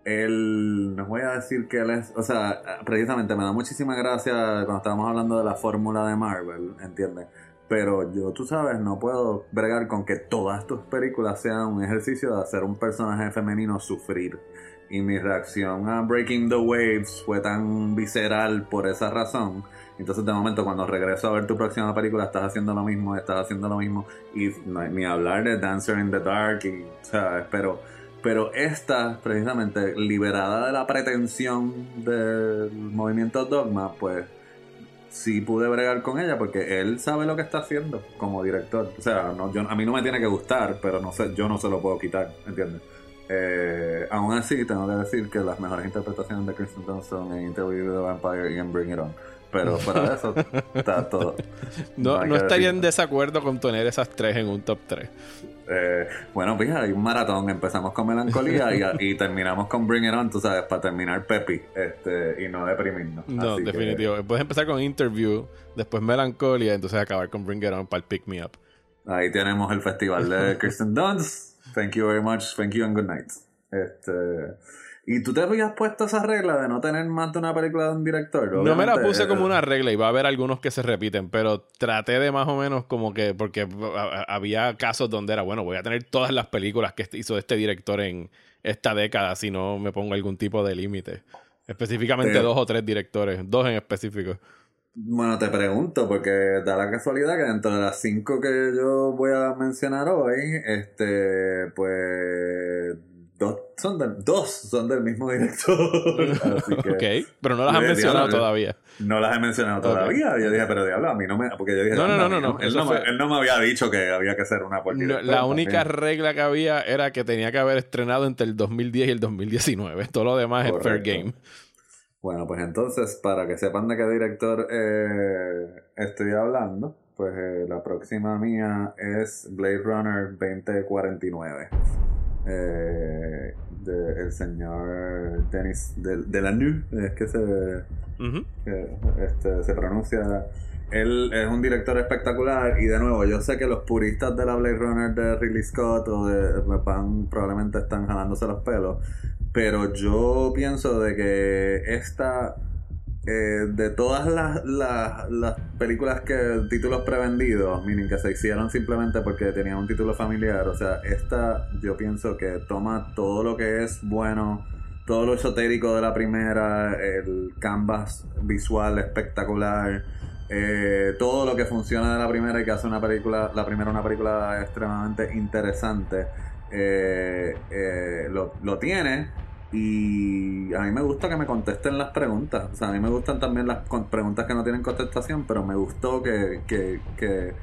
él, no voy a decir que él es, o sea, precisamente me da muchísima gracia cuando estábamos hablando de la fórmula de Marvel, ¿entiendes? Pero yo, tú sabes, no puedo bregar con que todas tus películas sean un ejercicio de hacer un personaje femenino sufrir. Y mi reacción a Breaking the Waves fue tan visceral por esa razón. Entonces, de momento, cuando regreso a ver tu próxima película, estás haciendo lo mismo, estás haciendo lo mismo. Y ni hablar de Dancer in the Dark, y, ¿sabes? Pero, pero esta, precisamente, liberada de la pretensión del movimiento Dogma, pues sí pude bregar con ella porque él sabe lo que está haciendo como director. O sea, no, yo, a mí no me tiene que gustar, pero no sé, yo no se lo puedo quitar, ¿entiendes? Eh, aún así, tengo que decir que las mejores interpretaciones de Kristen Dunst son en Interview with the Vampire y en Bring It On. Pero fuera de eso está todo. No, no estaría en desacuerdo con tener esas tres en un top 3. Eh, bueno, fíjate, hay un maratón. Empezamos con melancolía y, terminamos con Bring It On, tú sabes, para terminar Pepi este, y no deprimirnos. No, definitivo. Puedes empezar con Interview, después melancolía, entonces acabar con Bring It On para el Pick Me Up. Ahí tenemos el festival de Kristen Dunst. Thank you very much. Thank you and good night. Este. ¿Y tú te habías puesto esa regla de no tener más de una película de un director? no me la puse como una regla y va a haber algunos que se repiten, pero traté de más o menos como que, porque había casos donde era, bueno, voy a tener todas las películas que hizo este director en esta década si no me pongo algún tipo de límite. Específicamente dos o tres directores, dos en específico. Bueno, te pregunto, porque da la casualidad que dentro de las cinco que yo voy a mencionar hoy, este, pues dos son del, dos son del mismo director. ok, pero no las has mencionado todavía. No las he mencionado todavía. Yo dije, pero diablo, a mí no me. Porque yo dije, no, no, no, no, no. Él, no él, no me había dicho que había que ser una por La única regla que había era que tenía que haber estrenado entre el 2010 y el 2019. Todo lo demás es fair game. Bueno, pues entonces, para que sepan de qué director eh, estoy hablando, pues eh, la próxima mía es Blade Runner 2049 eh, de el señor Denis de, de la es que se, este, se pronuncia. Él es un director espectacular y de nuevo, yo sé que los puristas de la Blade Runner de Ridley Scott o de Pan probablemente están jalándose los pelos, pero yo pienso de que esta eh, de todas las, las, películas que títulos prevendidos, miren que se hicieron simplemente porque tenían un título familiar, o sea, esta yo pienso que toma todo lo que es bueno, todo lo esotérico de la primera, el canvas visual espectacular, eh, todo lo que funciona de la primera y que hace una película, la primera una película extremadamente interesante, eh, lo, lo tiene y a mí me gusta que me contesten las preguntas. O sea, a mí me gustan también las preguntas que no tienen contestación, pero me gustó que, que, que,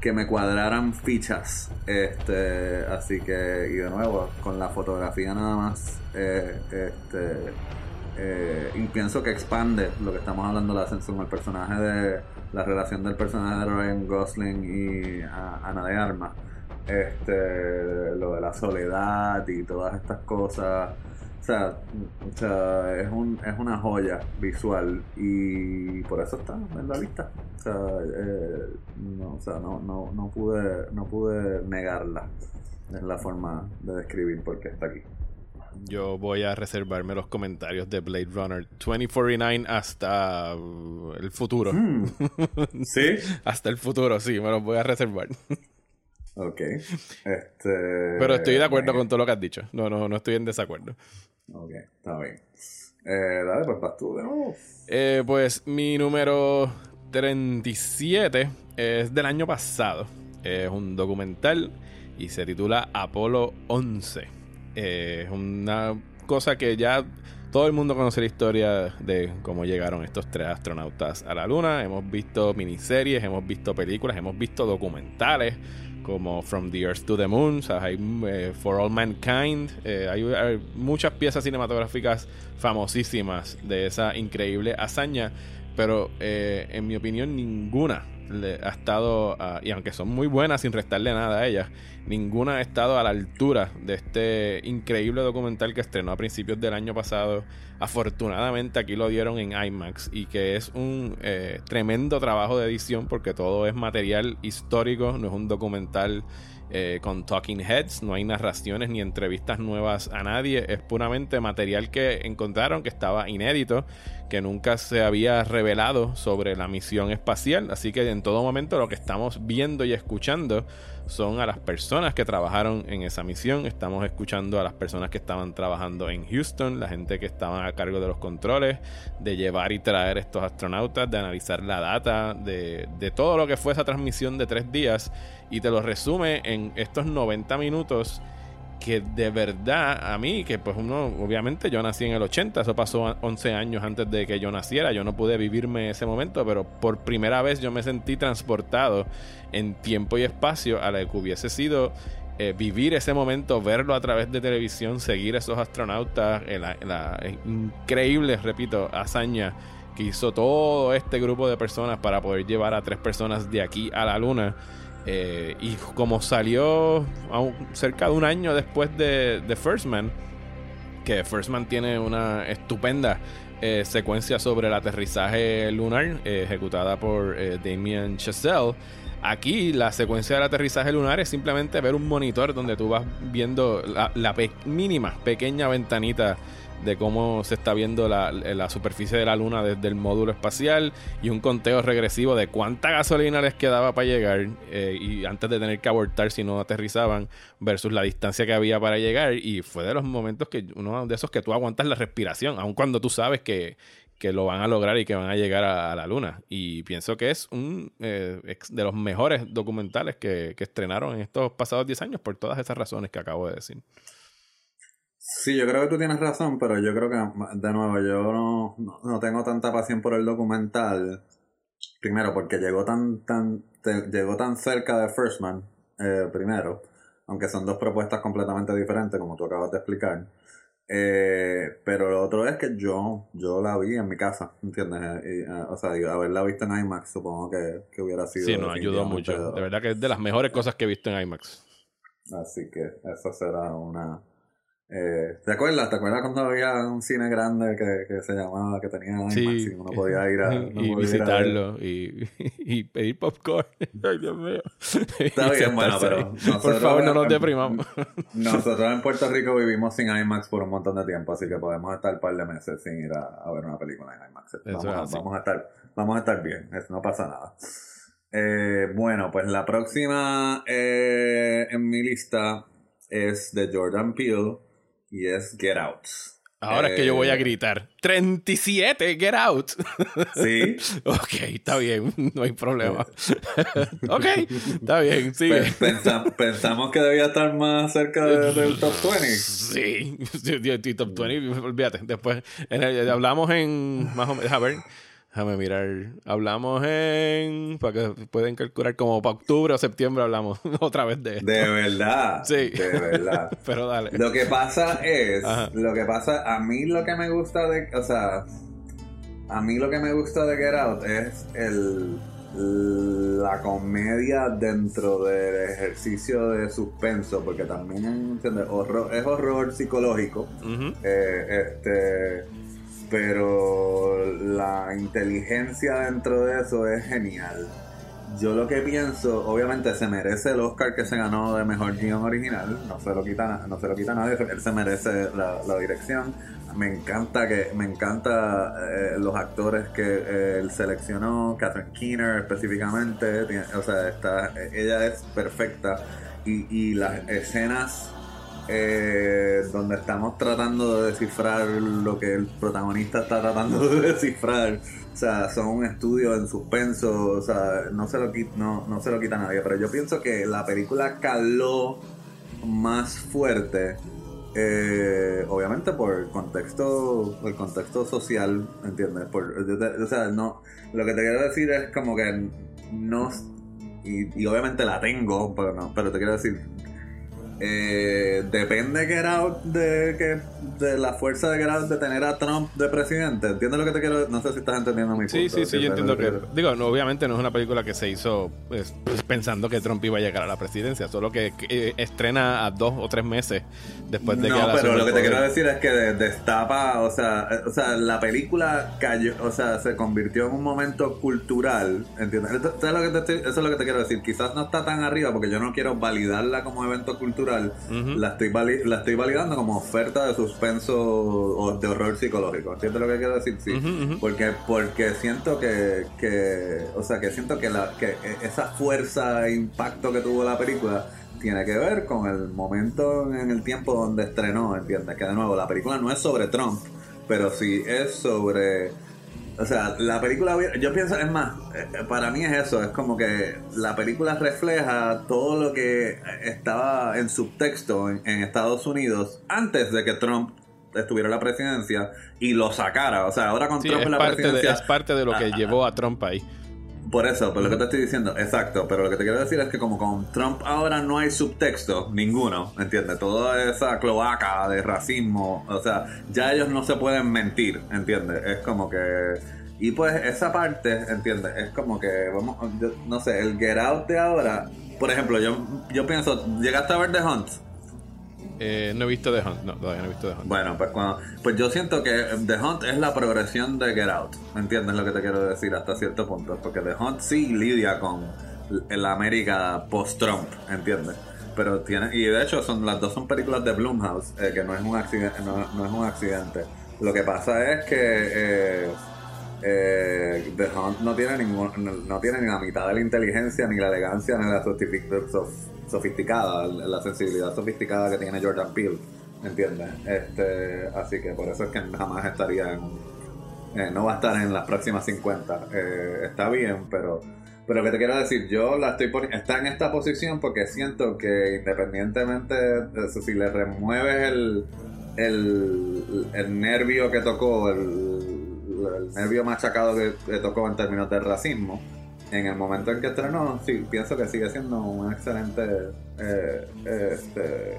que me cuadraran fichas. Este, así que, y de nuevo, con la fotografía nada más, eh, este, eh, y pienso que expande lo que estamos hablando de la ascensión, el personaje de la relación del personaje de Ryan Gosling y Ana de Armas. Este, lo de la soledad y todas estas cosas o sea, o sea es, un, es una joya visual y por eso está en la lista. O sea, eh, no, o sea no, no, no, pude, no pude negarla en la forma de describir por qué está aquí. Yo voy a reservarme los comentarios de Blade Runner 2049 hasta uh, el futuro. Hmm. ¿Sí? hasta el futuro, sí, me los voy a reservar. Ok. Este, Pero estoy de acuerdo con todo lo que has dicho. No, no, no estoy en desacuerdo. Ok, está bien. Eh, dale, pues vas tú de nuevo. Eh, pues mi número 37 es del año pasado. Es un documental y se titula Apolo 11. Eh, es una cosa que ya todo el mundo conoce la historia de cómo llegaron estos tres astronautas a la Luna. Hemos visto miniseries, hemos visto películas, hemos visto documentales como From the Earth to the Moon, hay, eh, For All Mankind, eh, hay, muchas piezas cinematográficas famosísimas de esa increíble hazaña, pero eh, en mi opinión ninguna ha estado, y aunque son muy buenas sin restarle nada a ellas, ninguna ha estado a la altura de este increíble documental que estrenó a principios del año pasado. Afortunadamente aquí lo dieron en IMAX y que es un eh, tremendo trabajo de edición porque todo es material histórico, no es un documental eh, con talking heads, no hay narraciones ni entrevistas nuevas a nadie, es puramente material que encontraron que estaba inédito, que nunca se había revelado sobre la misión espacial, así que en todo momento lo que estamos viendo y escuchando son a las personas que trabajaron en esa misión. Estamos escuchando a las personas que estaban trabajando en Houston, la gente que estaba a cargo de los controles, de llevar y traer estos astronautas, de analizar la data, de, de todo lo que fue esa transmisión de tres días. Y te lo resume en estos 90 minutos que de verdad a mí, que pues uno, obviamente yo nací en el 80, eso pasó 11 años antes de que yo naciera, yo no pude vivirme ese momento, pero por primera vez yo me sentí transportado en tiempo y espacio a la que hubiese sido eh, vivir ese momento, verlo a través de televisión, seguir a esos astronautas, la, increíble, repito, hazaña que hizo todo este grupo de personas para poder llevar a tres personas de aquí a la luna. Eh, y como salió cerca de un año después de, de, First Man, que First Man tiene una estupenda eh, secuencia sobre el aterrizaje lunar ejecutada por Damien Chazelle. Aquí la secuencia del aterrizaje lunar es simplemente ver un monitor donde tú vas viendo la, la mínima, pequeña ventanita de cómo se está viendo la, superficie de la luna desde el módulo espacial y un conteo regresivo de cuánta gasolina les quedaba para llegar eh, y antes de tener que abortar si no aterrizaban versus la distancia que había para llegar y fue de los momentos que uno de esos que tú aguantas la respiración aun cuando tú sabes que, lo van a lograr y que van a llegar a, la luna y pienso que es un eh, de los mejores documentales que, que estrenaron en estos pasados 10 años por todas esas razones que acabo de decir. Sí, yo creo que tú tienes razón, pero yo creo que, de nuevo, yo no, no, tengo tanta pasión por el documental. Primero, porque llegó tan, tan, llegó tan cerca de First Man, eh, primero, aunque son dos propuestas completamente diferentes, como tú acabas de explicar. Eh, pero lo otro es que yo, yo la vi en mi casa, ¿entiendes? Eh, o sea, haberla visto en IMAX supongo que, que hubiera sido. Sí, nos ayudó mucho. De verdad que es de las mejores cosas que he visto en IMAX. Así que eso será una, eh, ¿Te acuerdas? ¿Te acuerdas cuando había un cine grande que, que se llamaba, que tenía IMAX y uno podía ir a... y visitarlo y, y, pedir popcorn. Ay, Dios mío. Está bien, bueno, pero... Por favor, no nos deprimamos. nosotros en Puerto Rico vivimos sin IMAX por un montón de tiempo, así que podemos estar un par de meses sin ir a, ver una película en IMAX. Vamos, a, vamos, a, estar, vamos a estar bien, no pasa nada. Eh, bueno, pues la próxima eh, en mi lista es de Jordan Peele y es Get Out. Ahora es que yo voy a eh, gritar. 37, Get Out. Sí. ok, está bien, no hay problema. ok, está bien, sigue. pensamos que debía estar más cerca del top 20. Sí, top 20, olvídate. Después hablamos en, más o menos, a ver, Déjame mirar. Hablamos en. Para que pueden calcular como para octubre o septiembre hablamos otra vez de esto. De verdad. Sí. De verdad. Pero dale. Lo que pasa es. Lo que pasa. A mí lo que me gusta de. O sea. A mí lo que me gusta de Get Out es el. La comedia dentro del ejercicio de suspenso, porque también ¿entiendes? Horror, es horror psicológico. eh, este pero la inteligencia dentro de eso es genial. Yo lo que pienso, obviamente se merece el Oscar que se ganó de mejor guion original, no se lo quita, no se lo quita nadie, él se merece la, dirección. Me encanta que me encanta eh, los actores que eh, él seleccionó, Catherine Keener específicamente, o sea, está, ella es perfecta y, y las escenas eh, donde estamos tratando de descifrar lo que el protagonista está tratando de descifrar. O sea, son un estudio en suspenso, o sea, no se lo, no, no se lo quita nadie. Pero yo pienso que la película caló más fuerte, eh, obviamente por el contexto, el contexto social, ¿entiendes? Por, o sea, no, lo que te quiero decir es como que no, y obviamente la tengo, pero no, pero te quiero decir, eh, depende que era de que de la fuerza de de tener a Trump de presidente. ¿Entiendes lo que te quiero? No sé si estás entendiendo mi punto. Sí, sí, sí, yo entiendo que. Digo, obviamente no es una película que se hizo pues, pues, pensando que Trump iba a llegar a la presidencia, solo que, eh, estrena a dos o tres meses después de no, que. No, pero lo que te quiero decir es que destapa, o sea, eh, o sea, la película cayó, o sea, se convirtió en un momento cultural, ¿entiendes? Eso es lo que te, eso es lo que te quiero decir. Quizás no está tan arriba porque yo no quiero validarla como evento cultural la, estoy la estoy validando como oferta de suspenso o de horror psicológico. ¿Entiendes lo que quiero decir? Sí. Porque, porque siento que, que, o sea, que siento que, la, que esa fuerza e impacto que tuvo la película tiene que ver con el momento en el tiempo donde estrenó, ¿entiendes? Que de nuevo, la película no es sobre Trump, pero sí es sobre o sea, la película, yo pienso, es más, eh, para mí es eso, es como que la película refleja todo lo que estaba en subtexto en, Estados Unidos antes de que Trump estuviera en la presidencia y lo sacara. O sea, ahora con Trump en la presidencia. es parte de lo que llevó a Trump ahí. Por eso, por lo que te estoy diciendo, exacto. Pero lo que te quiero decir es que como con Trump ahora no hay subtexto, ninguno, ¿entiendes? Toda esa cloaca de racismo, o sea, ya ellos no se pueden mentir, ¿entiendes? Es como que Y pues esa parte, ¿entiendes? Es como que, vamos, no sé, el Get Out de ahora, por ejemplo, yo, yo pienso, ¿llegaste a ver The Hunt? Eh, no he visto The Hunt, no, todavía no he visto The Hunt. Bueno, pues, cuando, pues yo siento que The Hunt es la progresión de Get Out. ¿Me entiendes lo que te quiero decir hasta cierto punto? Porque The Hunt sí lidia con la América post-Trump, ¿entiendes? Pero tiene, y de hecho son las dos son películas de Blumhouse, eh, que no es un accidente, no, es un accidente. Lo que pasa es que eh, eh, The Hunt no tiene ningún, no, tiene ni la mitad de la inteligencia, ni la elegancia, ni la sofisticada, la sensibilidad sofisticada que tiene Jordan Peele, ¿entiendes? Este, así que por eso es que jamás estaría en, eh, no va a estar en las próximas 50. Eh, está bien, pero pero que te quiero decir, yo la estoy poniendo, está en esta posición porque siento que independientemente de eso, si le remueves el, el, el nervio que tocó, el, el nervio machacado que, que, tocó en términos de racismo, en el momento en que estrenó, sí, pienso que sigue siendo un excelente. Eh, este,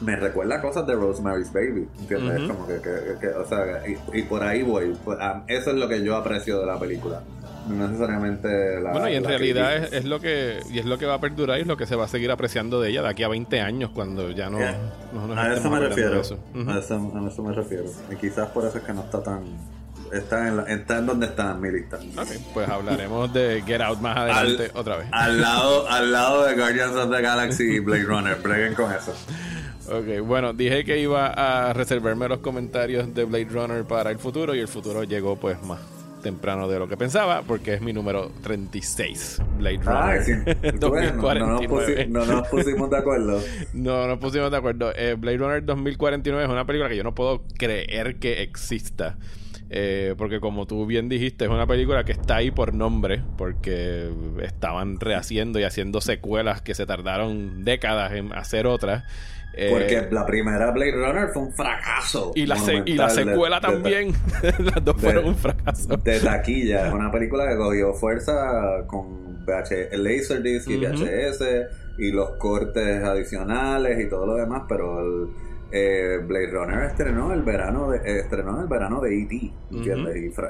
me recuerda cosas de Rosemary's Baby, ¿entiendes? Como que, que, o sea, y, por ahí voy. Pues, eso es lo que yo aprecio de la película. No necesariamente la. Bueno, y en realidad es, es, lo que y es lo que va a perdurar y es lo que se va a seguir apreciando de ella de aquí a 20 años, cuando ya no. a eso me refiero. a, eso, a eso me refiero. Y quizás por eso es que no está tan está en, está en donde está en mi lista. Ok, pues hablaremos de Get Out más adelante otra vez. Al lado, al lado de Guardians of the Galaxy y Blade Runner. Breguen con eso. Ok, bueno, dije que iba a reservarme los comentarios de Blade Runner para el futuro y el futuro llegó pues más temprano de lo que pensaba porque es mi número 36 Blade Runner sí. no, nos pusimos de acuerdo no nos pusimos de acuerdo eh, Blade Runner 2049 es una película que yo no puedo creer que exista eh, porque como tú bien dijiste, es una película que está ahí por nombre, porque estaban rehaciendo y haciendo secuelas que se tardaron décadas en hacer otras. Eh, porque la primera Blade Runner fue un fracaso. Y la, y la secuela también. Las dos fueron un fracaso. De taquilla. Es una película que cogió fuerza con VH, Laserdisc y VHS y los cortes adicionales y todo lo demás, pero el eh, Blade Runner estrenó el verano de, eh, estrenó el verano de E.T.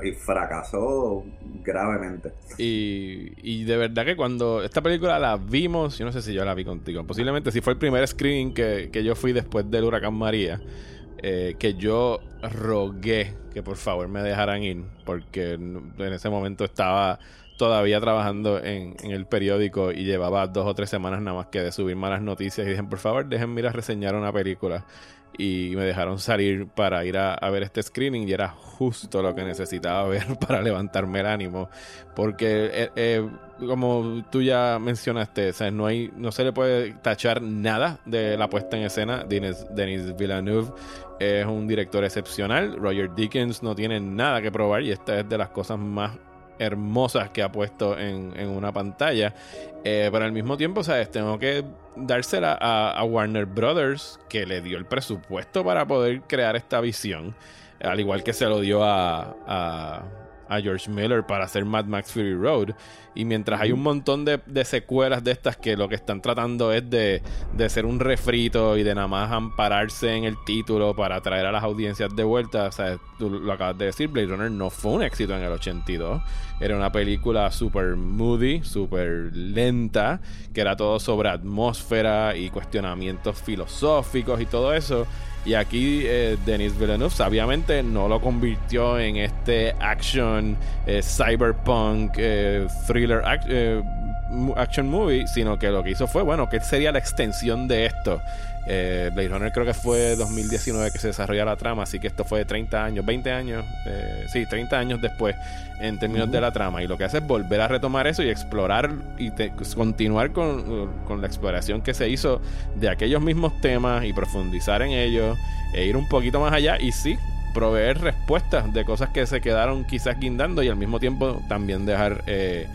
y, fracasó gravemente. Y, y, de verdad que cuando esta película la vimos, yo no sé si yo la vi contigo, posiblemente si fue el primer screening que, que yo fui después del huracán María, eh, que yo rogué que por favor me dejaran ir, porque en ese momento estaba todavía trabajando en, el periódico y llevaba dos o tres semanas nada más que de subir malas noticias y dije, por favor, déjenme ir a reseñar una película. Y me dejaron salir para ir a, ver este screening y era justo lo que necesitaba ver para levantarme el ánimo. Porque, eh, eh, como tú ya mencionaste, no, hay, no se le puede tachar nada de la puesta en escena. Denis, Denis Villeneuve es un director excepcional. Roger Dickens no tiene nada que probar y esta es de las cosas más hermosas que ha puesto en, una pantalla. Eh, pero al mismo tiempo, ¿sabes? Tengo que dársela a, Warner Brothers, que le dio el presupuesto para poder crear esta visión. Al igual que se lo dio a a George Miller para hacer Mad Max Fury Road. Y mientras hay un montón de, secuelas de estas que lo que están tratando es de, de ser un refrito y de nada más ampararse en el título para traer a las audiencias de vuelta. O sea, tú lo acabas de decir, Blade Runner no fue un éxito en el 82. Era una película super moody, super lenta, que era todo sobre atmósfera y cuestionamientos filosóficos y todo eso. Y aquí eh, Denis Villeneuve sabiamente no lo convirtió en este action, eh, cyberpunk, eh, thriller action movie, sino que lo que hizo fue, bueno, que sería la extensión de esto. Eh, Blade Runner creo que fue 2019 que se desarrolla la trama, así que esto fue 30 años, 20 años, eh, sí, 30 años después en términos de la trama. Y lo que hace es volver a retomar eso y explorar y continuar con, con, la exploración que se hizo de aquellos mismos temas y profundizar en ellos e ir un poquito más allá y sí, proveer respuestas de cosas que se quedaron quizás guindando y al mismo tiempo también dejar... Eh,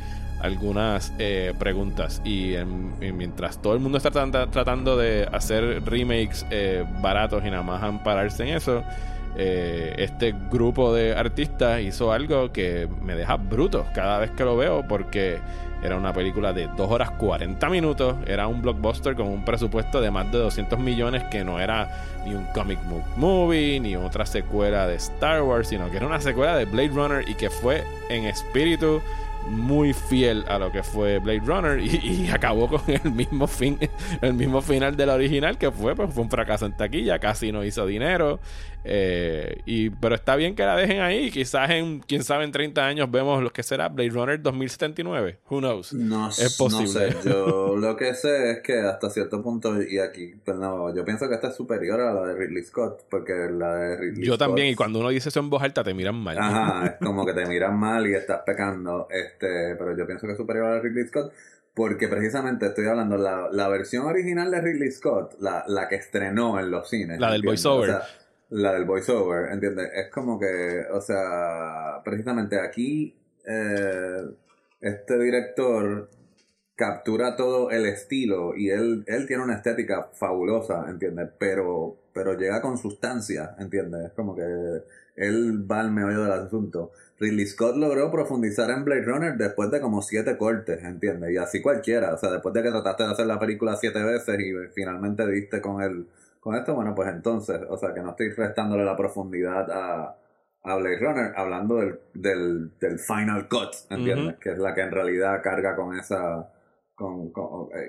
algunas eh, preguntas. Y, mientras todo el mundo está tratando de hacer remakes eh, baratos y nada más ampararse en eso, eh, este grupo de artistas hizo algo que me deja bruto cada vez que lo veo porque Era una película de 2 horas 40 minutos. Era un blockbuster con un presupuesto de más de 200 millones que no era ni un comic book movie, ni otra secuela de Star Wars, sino que era una secuela de Blade Runner y que fue en espíritu muy fiel a lo que fue Blade Runner y, acabó con el mismo fin, el mismo final de la original que fue, pues fue un fracaso en taquilla, casi no hizo dinero. Eh, y, pero está bien que la dejen ahí. Quizás en, quién sabe, en 30 años vemos lo que será Blade Runner 2079. Who knows? No, es posible. No sé. Yo lo que sé es que hasta cierto punto, y aquí, pues no, yo pienso que esta es superior a la de Ridley Scott, porque la de Ridley Yo también, y cuando uno dice eso en voz alta, te miran mal. Ajá, es como que te miran mal y estás pecando. Este, pero yo pienso que es superior a Ridley Scott. Porque precisamente estoy hablando, la, la versión original de Ridley Scott, la, la que estrenó en los cines. La del voiceover. La del voiceover, ¿entiendes? Es como que, o sea, precisamente aquí eh, este director captura todo el estilo y él, él tiene una estética fabulosa, ¿entiendes? Pero, pero llega con sustancia, ¿entiendes? Es como que él va al meollo del asunto. Ridley Scott logró profundizar en Blade Runner después de como siete cortes, ¿entiendes? Y así cualquiera, o sea, después de que trataste de hacer la película siete veces y finalmente diste con el con esto, bueno, pues entonces, o sea, que no estoy restándole la profundidad a, a Blade Runner, hablando del, del, del Final Cut, ¿entiendes? Que es la que en realidad carga con esa... Con,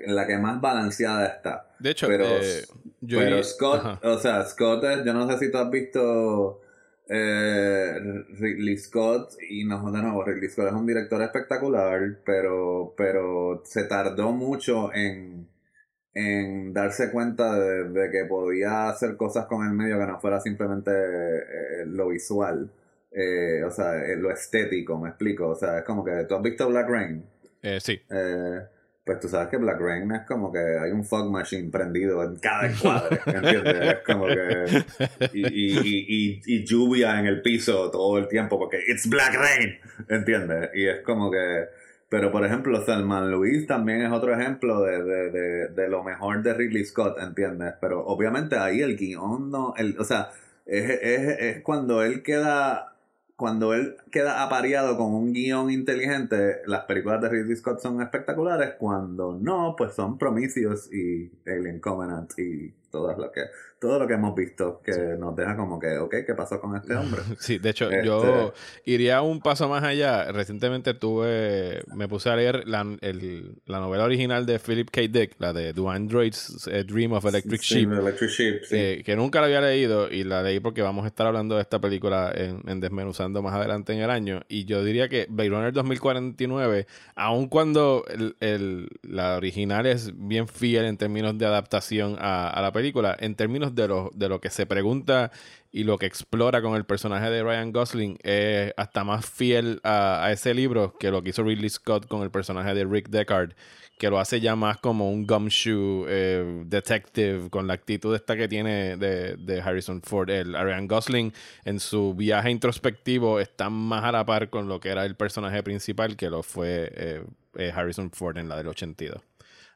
en la que más balanceada está. De hecho, pero, eh, yo pero Scott, o sea, Scott es, yo no sé si tú has visto eh, Ridley Scott, y no, de nuevo, Ridley Scott es un director espectacular, pero, pero se tardó mucho en en darse cuenta de, que podía hacer cosas con el medio que no fuera simplemente eh, lo visual. Eh, o sea, eh, lo estético, me explico. O sea, es como que tú has visto Black Rain. sí. Pues tú sabes que Black Rain es como que hay un fog machine prendido en cada cuadro, ¿entiendes? Es como que. Y, y, y, y, lluvia en el piso todo el tiempo porque it's Black Rain, ¿entiendes? Y es como que pero, por ejemplo, Salman Luis también es otro ejemplo de, de, de, de, lo mejor de Ridley Scott, ¿entiendes? Pero obviamente ahí el guion no. El, o sea, es, es, es cuando él queda. Cuando él queda apareado con un guion inteligente, las películas de Ridley Scott son espectaculares. Cuando no, pues son Prometheus y Alien Covenant y todo lo que, todo lo que hemos visto que nos deja como que, ok, ¿qué pasó con este hombre? Sí, de hecho, yo este iría un paso más allá. Recientemente tuve, me puse a leer la, el, la novela original de Philip K. Dick, la de Do Androids eh, Dream of Electric Sheep, eh, que nunca la había leído y la leí porque vamos a estar hablando de esta película en, en Desmenuzando más adelante en el año. Y yo diría que Blade Runner 2049, aun cuando el, el, la original es bien fiel en términos de adaptación a, a la película, en términos de lo, de lo que se pregunta y lo que explora con el personaje de Ryan Gosling, es hasta más fiel a, ese libro que lo que hizo Ridley Scott con el personaje de Rick Deckard, que lo hace ya más como un gumshoe eh, detective, con la actitud esta que tiene de, Harrison Ford. El Ryan Gosling en su viaje introspectivo está más a la par con lo que era el personaje principal que lo fue eh, eh, Harrison Ford en la del 82.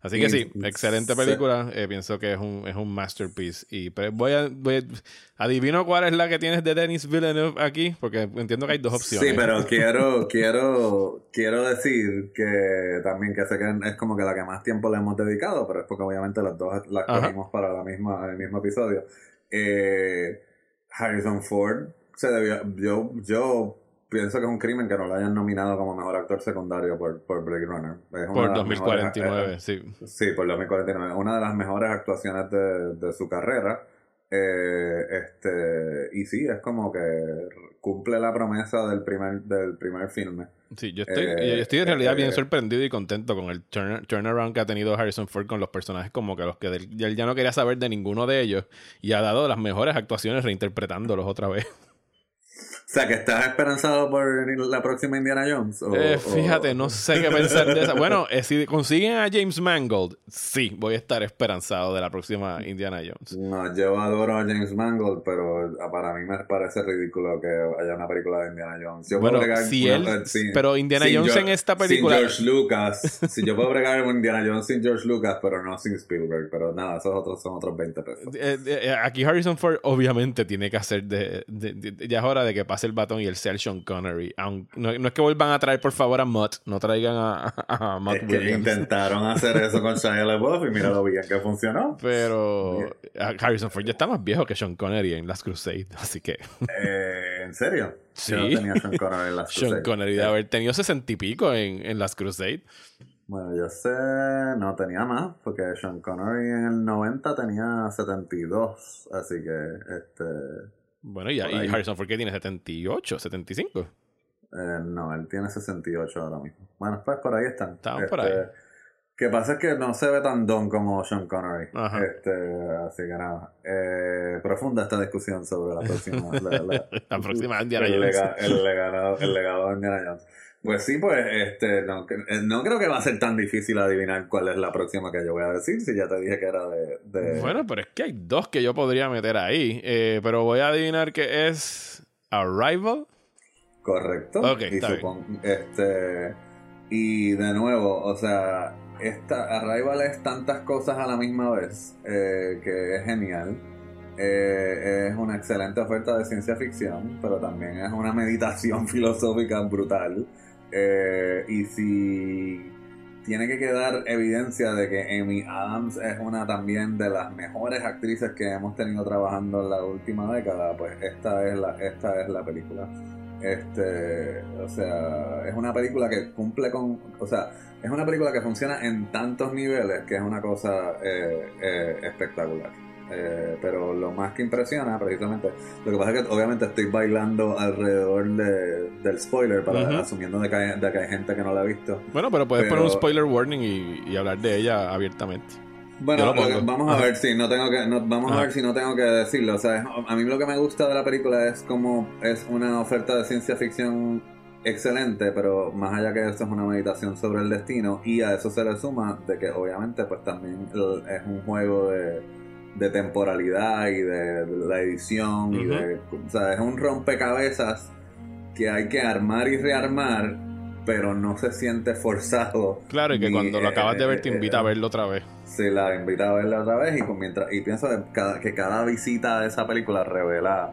Así que sí, excelente película. Eh, pienso que es un, es un masterpiece. Y voy a, voy adivino cuál es la que tienes de Denis Villeneuve aquí, porque entiendo que hay dos opciones. Sí, pero quiero, quiero, quiero decir que también que sé que es como que la que más tiempo le hemos dedicado, pero es porque obviamente las dos las cogimos para la misma, el mismo episodio. Eh, Harrison Ford se debió, yo, yo pienso que es un crimen que no lo hayan nominado como mejor actor secundario por, por Blade Runner. por 2049, eh, sí. Sí, por 2049. Una de las mejores actuaciones de, de su carrera. Eh, este y sí, es como que cumple la promesa del primer, del primer filme. Sí, yo estoy, eh, estoy en realidad bien sorprendido y contento con el turnaround que ha tenido Harrison Ford con los personajes, como que los que él ya no quería saber de ninguno de ellos y ha dado las mejores actuaciones reinterpretándolos otra vez. O sea, que estás esperanzado por la próxima Indiana Jones. Eh, fíjate, no sé qué pensar de esa. Bueno, eh, si consiguen a James Mangold, sí, voy a estar esperanzado de la próxima Indiana Jones. No, yo adoro a James Mangold, pero para mí me parece ridículo que haya una película de Indiana Jones. bueno, si él, pero Indiana Jones en esta película. Sin George Lucas. si yo puedo bregar con Indiana Jones sin George Lucas, pero no sin Spielberg. Pero nada, esos otros son otros 20 pesos. Eh, aquí Harrison Ford obviamente tiene que hacer de, ya es hora de que pase pase el batón y él sea el Sean Connery. no, es que vuelvan a traer por favor a Mutt, no traigan a, a, Mutt es que intentaron hacer eso con Shia LaBeouf y mira lo bien que funcionó. Pero Harrison Ford ya está más viejo que Sean Connery en Last Crusade, así que... Eh, ¿En serio? Sí. no tenía Sean Connery en Last Crusade. Sean Connery de haber tenido sesenta y pico en, en Last Crusade. Bueno, yo sé, no tenía más, porque Sean Connery en el 90 tenía 72, así que este... Bueno, y, Harrison Ford qué tiene 78, 75. Eh, no, él tiene 68 ahora mismo. Bueno, pues por ahí están. Estamos por ahí. Este, que pasa es que no se ve tan don como Sean Connery. Este, así que nada. Eh, profunda esta discusión sobre la próxima. la, próxima Indiana el, el, legado, el legado de Indiana Jones. Pues sí, pues este, no, eh, no, creo que va a ser tan difícil adivinar cuál es la próxima que yo voy a decir, si ya te dije que era de... Bueno, pero es que hay dos que yo podría meter ahí, eh, pero voy a adivinar que es Arrival. Correcto. Ok, y, este, y de nuevo, o sea, esta Arrival es tantas cosas a la misma vez eh, que es genial. es una excelente oferta de ciencia ficción, pero también es una meditación filosófica brutal. Eh, y si tiene que quedar evidencia de que Amy Adams es una también de las mejores actrices que hemos tenido trabajando en la última década, pues esta es la, esta es la película. Este, o sea, es una película que cumple con, o sea, es una película que funciona en tantos niveles que es una cosa eh, eh, espectacular. Eh, pero lo más que impresiona, precisamente, lo que pasa es que obviamente estoy bailando alrededor del spoiler, para, asumiendo de que, hay, de que, hay, gente que no la ha visto. Bueno, pero puedes poner un spoiler warning y, hablar de ella abiertamente. Bueno, vamos a ver si no tengo que vamos a ver si no tengo que decirlo. O sea, a mí lo que me gusta de la película es como es una oferta de ciencia ficción excelente, pero más allá que eso es una meditación sobre el destino y a eso se le suma de que obviamente pues también es un juego de de temporalidad y de, la edición y de, o sea, es un rompecabezas que hay que armar y rearmar, pero no se siente forzado. Claro, y que cuando lo acabas de ver te invita a verlo otra vez. Sí, la invita a verlo otra vez y, mientras, y pienso que cada, que cada visita a esa película revela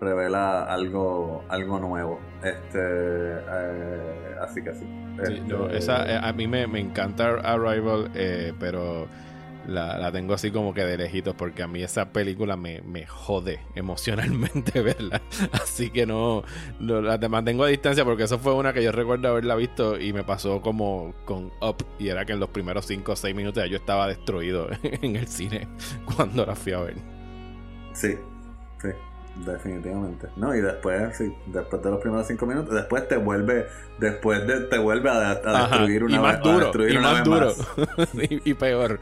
revela algo algo nuevo este eh, así que sí, esa, este, eh, a mí me, me encanta Arrival eh, pero la, la, tengo así como que de lejitos porque a mí esa película me, me jode emocionalmente verla. Así que no, la mantengo a distancia porque eso fue una que yo recuerdo haberla visto y me pasó como con Up y era que en los primeros 5 o 6 minutos ya yo estaba destruido en el cine cuando la fui a ver. Sí, sí. Definitivamente. No, y después, sí, después de los primeros cinco minutos, después te vuelve, después de, te vuelve a, destruir una y más duro, y más duro, y, peor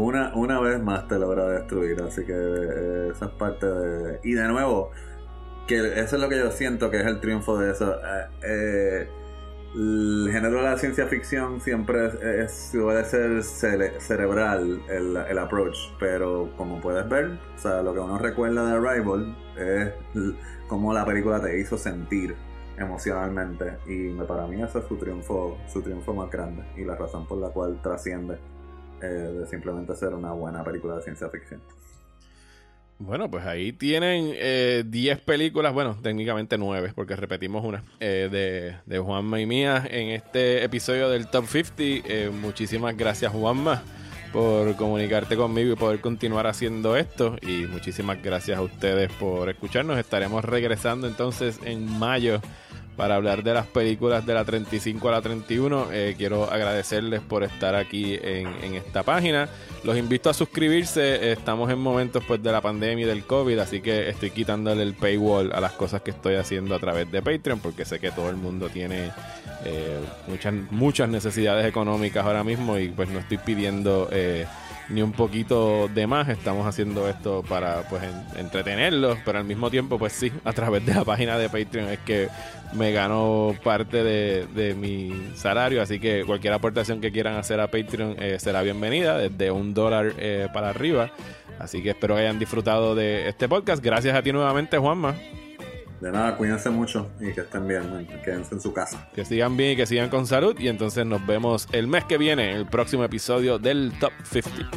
una, una vez más te logra destruir. Así que eh, esa es parte de. Y de nuevo, que eso es lo que yo siento que es el triunfo de eso. Eh, eh, el género de la ciencia ficción siempre es, suele ser cerebral el, el, approach, pero como puedes ver, o sea, lo que uno recuerda de Arrival es cómo la película te hizo sentir emocionalmente y para mí ese es su triunfo, su triunfo más grande y la razón por la cual trasciende eh, de simplemente ser una buena película de ciencia ficción. Bueno, pues ahí tienen 10 eh, películas, bueno, técnicamente 9, porque repetimos una, eh, de, de, Juanma y mía en este episodio del Top 50. muchísimas gracias, Juanma, por comunicarte conmigo y poder continuar haciendo esto. Y muchísimas gracias a ustedes por escucharnos. Estaremos regresando entonces en mayo para hablar de las películas de la 35 a la 31. Eh, quiero agradecerles por estar aquí en, esta página. Los invito a suscribirse. Estamos en momentos pues de la pandemia y del COVID, así que estoy quitándole el paywall a las cosas que estoy haciendo a través de Patreon, porque sé que todo el mundo tiene eh, muchas, muchas necesidades económicas ahora mismo y pues no estoy pidiendo... Eh, ni un poquito de más. Estamos haciendo esto para pues entretenerlos, pero al mismo tiempo, pues sí, a través de la página de Patreon es que me gano parte de, mi salario. Así que cualquier aportación que quieran hacer a Patreon eh, será bienvenida, desde un dólar eh, para arriba. Así que espero que hayan disfrutado de este podcast. Gracias a ti nuevamente, Juanma. De nada, cuídense mucho y que estén bien, quédense en su casa. Que sigan bien y que sigan con salud. Y entonces nos vemos el mes que viene, el próximo episodio del Top 50.